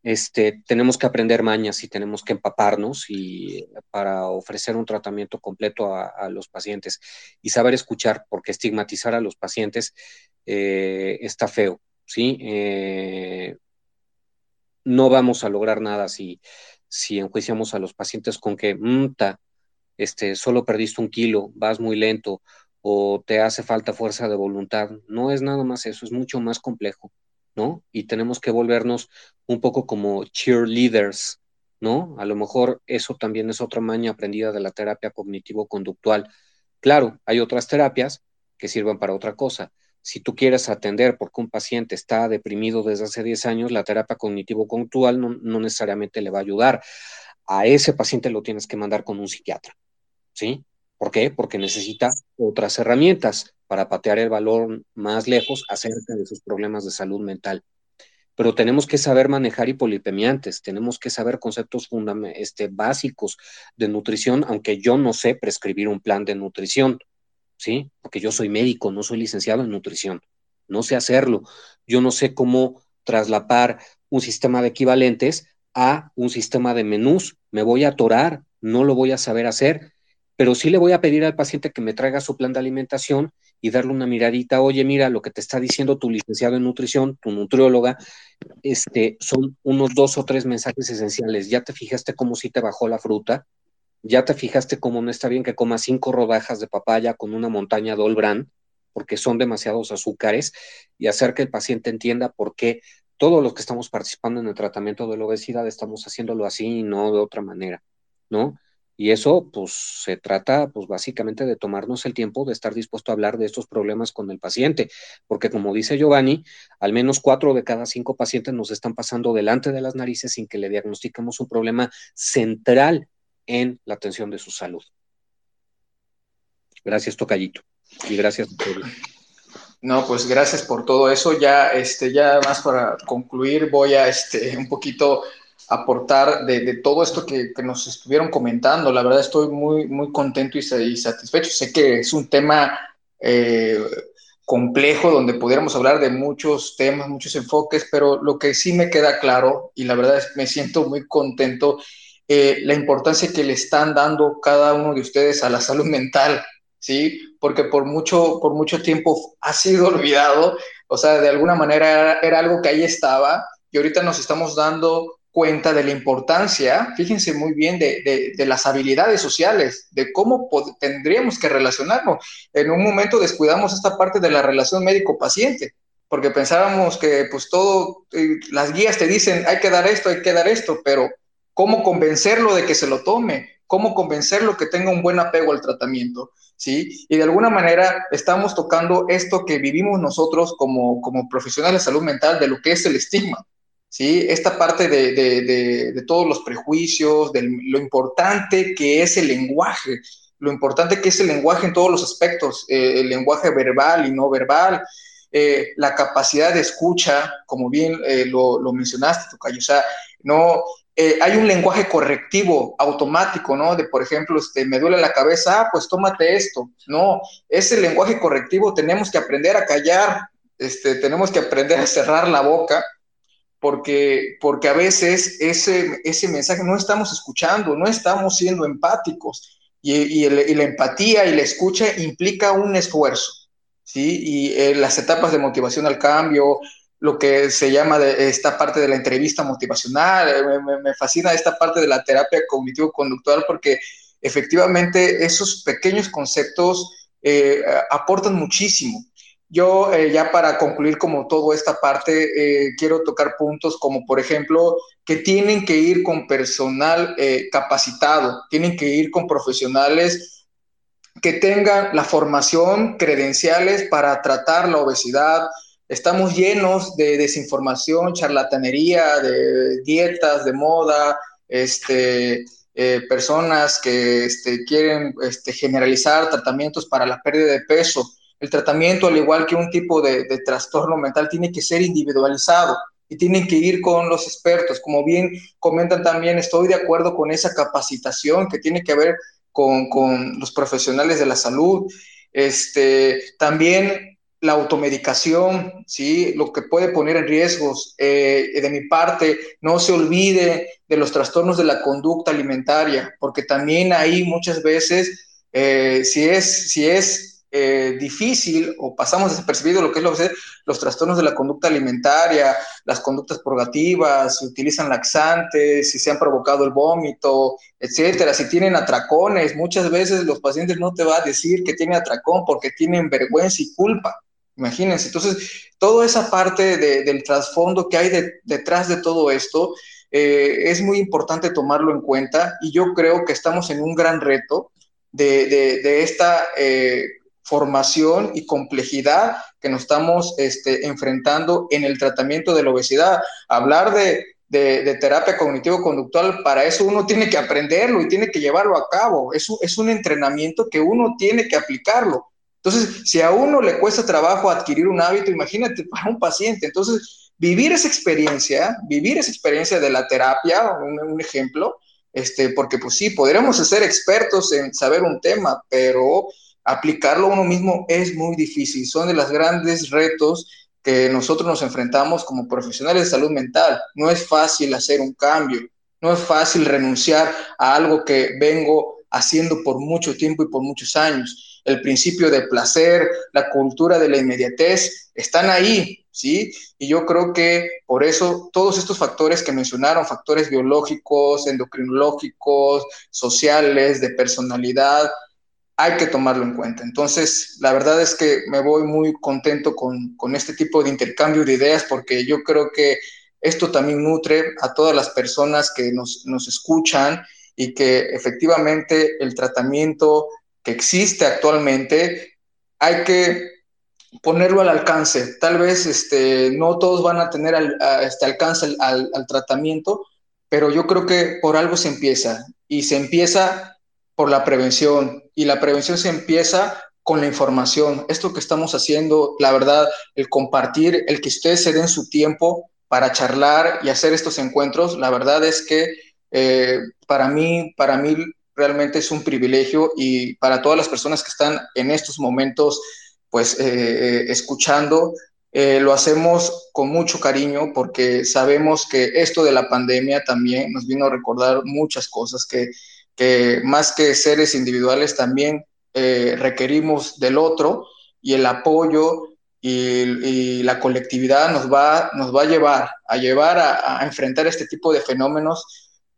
Este, tenemos que aprender mañas y tenemos que empaparnos y para ofrecer un tratamiento completo a, los pacientes y saber escuchar, porque estigmatizar a los pacientes eh, está feo, ¿sí? Eh, no vamos a lograr nada si, si enjuiciamos a los pacientes con que, mm, este, solo perdiste un kilo, vas muy lento o te hace falta fuerza de voluntad. No es nada más eso, es mucho más complejo, ¿no? Y tenemos que volvernos un poco como cheerleaders, ¿no? A lo mejor eso también es otra maña aprendida de la terapia cognitivo-conductual. Claro, hay otras terapias que sirven para otra cosa. Si tú quieres atender porque un paciente está deprimido desde hace 10 años, la terapia cognitivo-conductual no, no necesariamente le va a ayudar. A ese paciente lo tienes que mandar con un psiquiatra. ¿sí? ¿Por qué? Porque necesita otras herramientas para patear el valor más lejos acerca de sus problemas de salud mental. Pero tenemos que saber manejar hipolipemiantes, tenemos que saber conceptos este, básicos de nutrición, aunque yo no sé prescribir un plan de nutrición, ¿sí? Porque yo soy médico, no soy licenciado en nutrición, no sé hacerlo. Yo no sé cómo traslapar un sistema de equivalentes a un sistema de menús. Me voy a atorar, no lo voy a saber hacer pero sí le voy a pedir al paciente que me traiga su plan de alimentación y darle una miradita, oye, mira, lo que te está diciendo tu licenciado en nutrición, tu nutrióloga, este, son unos dos o tres mensajes esenciales. ¿Ya te fijaste cómo sí te bajó la fruta? ¿Ya te fijaste cómo no está bien que comas cinco rodajas de papaya con una montaña de Olbran? Porque son demasiados azúcares y hacer que el paciente entienda por qué todos los que estamos participando en el tratamiento de la obesidad estamos haciéndolo así y no de otra manera, ¿no? Y eso, pues, se trata, pues, básicamente de tomarnos el tiempo de estar dispuesto a hablar de estos problemas con el paciente, porque como dice Giovanni, al menos cuatro de cada cinco pacientes nos están pasando delante de las narices sin que le diagnostiquemos un problema central en la atención de su salud. Gracias, Tocayito. Y gracias No, pues gracias por todo eso. Ya, este, ya más para concluir, voy a este, un poquito aportar de, todo esto que, nos estuvieron comentando. La verdad estoy muy, muy contento y, satisfecho. Sé que es un tema eh, complejo donde pudiéramos hablar de muchos temas, muchos enfoques, pero lo que sí me queda claro y la verdad es me siento muy contento, eh, la importancia que le están dando cada uno de ustedes a la salud mental. ¿Sí? Porque por mucho, por mucho tiempo ha sido olvidado, o sea, de alguna manera era, era algo que ahí estaba y ahorita nos estamos dando cuenta de la importancia, fíjense muy bien, de, las habilidades sociales, de cómo tendríamos que relacionarnos. En un momento descuidamos esta parte de la relación médico-paciente, porque pensábamos que pues todo, eh, las guías te dicen, hay que dar esto, hay que dar esto, pero ¿cómo convencerlo de que se lo tome? ¿Cómo convencerlo que tenga un buen apego al tratamiento? ¿Sí? Y de alguna manera estamos tocando esto que vivimos nosotros como, como profesionales de salud mental, de lo que es el estigma ¿sí? Esta parte de, todos los prejuicios, de lo importante que es el lenguaje, lo importante que es el lenguaje en todos los aspectos, eh, el lenguaje verbal y no verbal, eh, la capacidad de escucha, como bien eh, lo, mencionaste, Tocayo, o sea, no, hay un lenguaje correctivo automático, ¿no? De, por ejemplo, este, me duele la cabeza, ah, pues tómate esto. No, ese lenguaje correctivo tenemos que aprender a callar, este, tenemos que aprender a cerrar la boca porque, porque a veces ese, ese mensaje no estamos escuchando, no estamos siendo empáticos. Y, la empatía y la escucha implica un esfuerzo, ¿sí? Y eh, las etapas de motivación al cambio, lo que se llama de esta parte de la entrevista motivacional, eh, me, fascina esta parte de la terapia cognitivo-conductual porque efectivamente esos pequeños conceptos eh, aportan muchísimo. Yo eh, ya para concluir como toda esta parte, eh, quiero tocar puntos como por ejemplo que tienen que ir con personal eh, capacitado, tienen que ir con profesionales que tengan la formación, credenciales para tratar la obesidad. Estamos llenos de desinformación, charlatanería, de dietas, de moda, este, personas que este, quieren este, generalizar tratamientos para la pérdida de peso el tratamiento, al igual que un tipo de, trastorno mental, tiene que ser individualizado y tienen que ir con los expertos. Como bien comentan también, estoy de acuerdo con esa capacitación que tiene que con, con los profesionales de la salud. Este, también la automedicación, ¿sí? lo que puede poner en riesgos. Eh, de mi parte, no se olvide de los trastornos de la conducta alimentaria, porque también ahí muchas veces, eh, si es, si es eh, difícil o pasamos desapercibido lo que es lo que es los trastornos de la conducta alimentaria, las conductas purgativas, si utilizan laxantes, si se han provocado el vómito, etcétera, si tienen atracones, muchas veces los pacientes no te van a decir que tienen atracón porque tienen vergüenza y culpa. Imagínense, entonces, toda esa parte del trasfondo que hay detrás de todo esto eh, es muy importante tomarlo en cuenta y yo creo que estamos en un gran reto de, de esta eh, formación y complejidad que nos estamos este, enfrentando en el tratamiento de la obesidad. Hablar de, terapia cognitivo-conductual, para eso uno tiene que aprenderlo y tiene que llevarlo a cabo. Es, es un entrenamiento que uno tiene que aplicarlo. Entonces, si a uno le cuesta trabajo adquirir un hábito, imagínate para un paciente. Entonces, vivir esa experiencia, vivir esa experiencia de la terapia, un, un ejemplo, este, porque pues sí, podríamos ser expertos en saber un tema, pero aplicarlo uno mismo es muy difícil. Son de los grandes retos que nosotros nos enfrentamos como profesionales de salud mental. No es fácil hacer un cambio, no es fácil renunciar a algo que vengo haciendo por mucho tiempo y por muchos años. El principio de placer, la cultura de la inmediatez, están ahí, ¿sí? Y yo creo que por eso todos estos factores que mencionaron, factores biológicos, endocrinológicos, sociales, de personalidad, hay que tomarlo en cuenta. Entonces, la verdad es que me voy muy contento con, este tipo de intercambio de ideas porque yo creo que esto también nutre a todas las personas que nos, escuchan y que efectivamente el tratamiento que existe actualmente hay que ponerlo al alcance. Tal vez este, no todos van a tener este alcance al, al tratamiento, pero yo creo que por algo se empieza y se empieza por la prevención y la prevención se empieza con la información. Esto que estamos haciendo, la verdad, el compartir, el que ustedes se den su tiempo para charlar y hacer estos encuentros, la verdad es que eh, para mí, para mí realmente es un privilegio y para todas las personas que están en estos momentos, pues eh, eh, escuchando, lo hacemos con mucho cariño porque sabemos que esto de la pandemia también nos vino a recordar muchas cosas que que más que seres individuales también eh, requerimos del otro y el apoyo y, la colectividad nos va, nos va a llevar a llevar a, enfrentar este tipo de fenómenos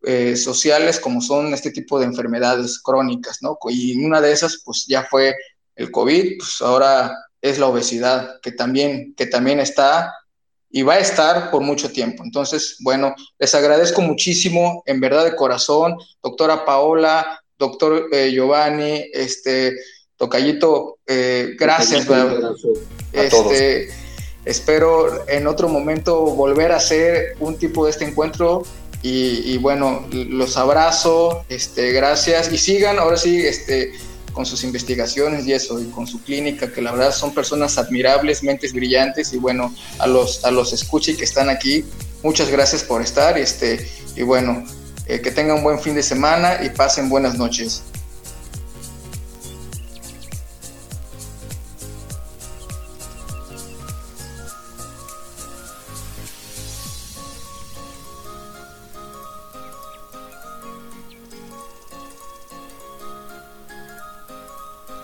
eh, sociales como son este tipo de enfermedades crónicas, ¿no? Y una de esas, pues ya fue el COVID, pues ahora es la obesidad, que también, que también está y va a estar por mucho tiempo. Entonces, bueno, les agradezco muchísimo, en verdad de corazón, doctora Paola, doctor eh, Giovanni, este, Tocayito, eh, gracias. este, espero en otro momento volver a hacer un tipo de este encuentro y, y, bueno, los abrazo, este, gracias y sigan, ahora sí, este, con sus investigaciones y eso, y con su clínica, que la verdad son personas admirables, mentes brillantes, y bueno, a los, a los escuche que están aquí, muchas gracias por estar, este, y bueno, eh, que tengan un buen fin de semana y pasen buenas noches.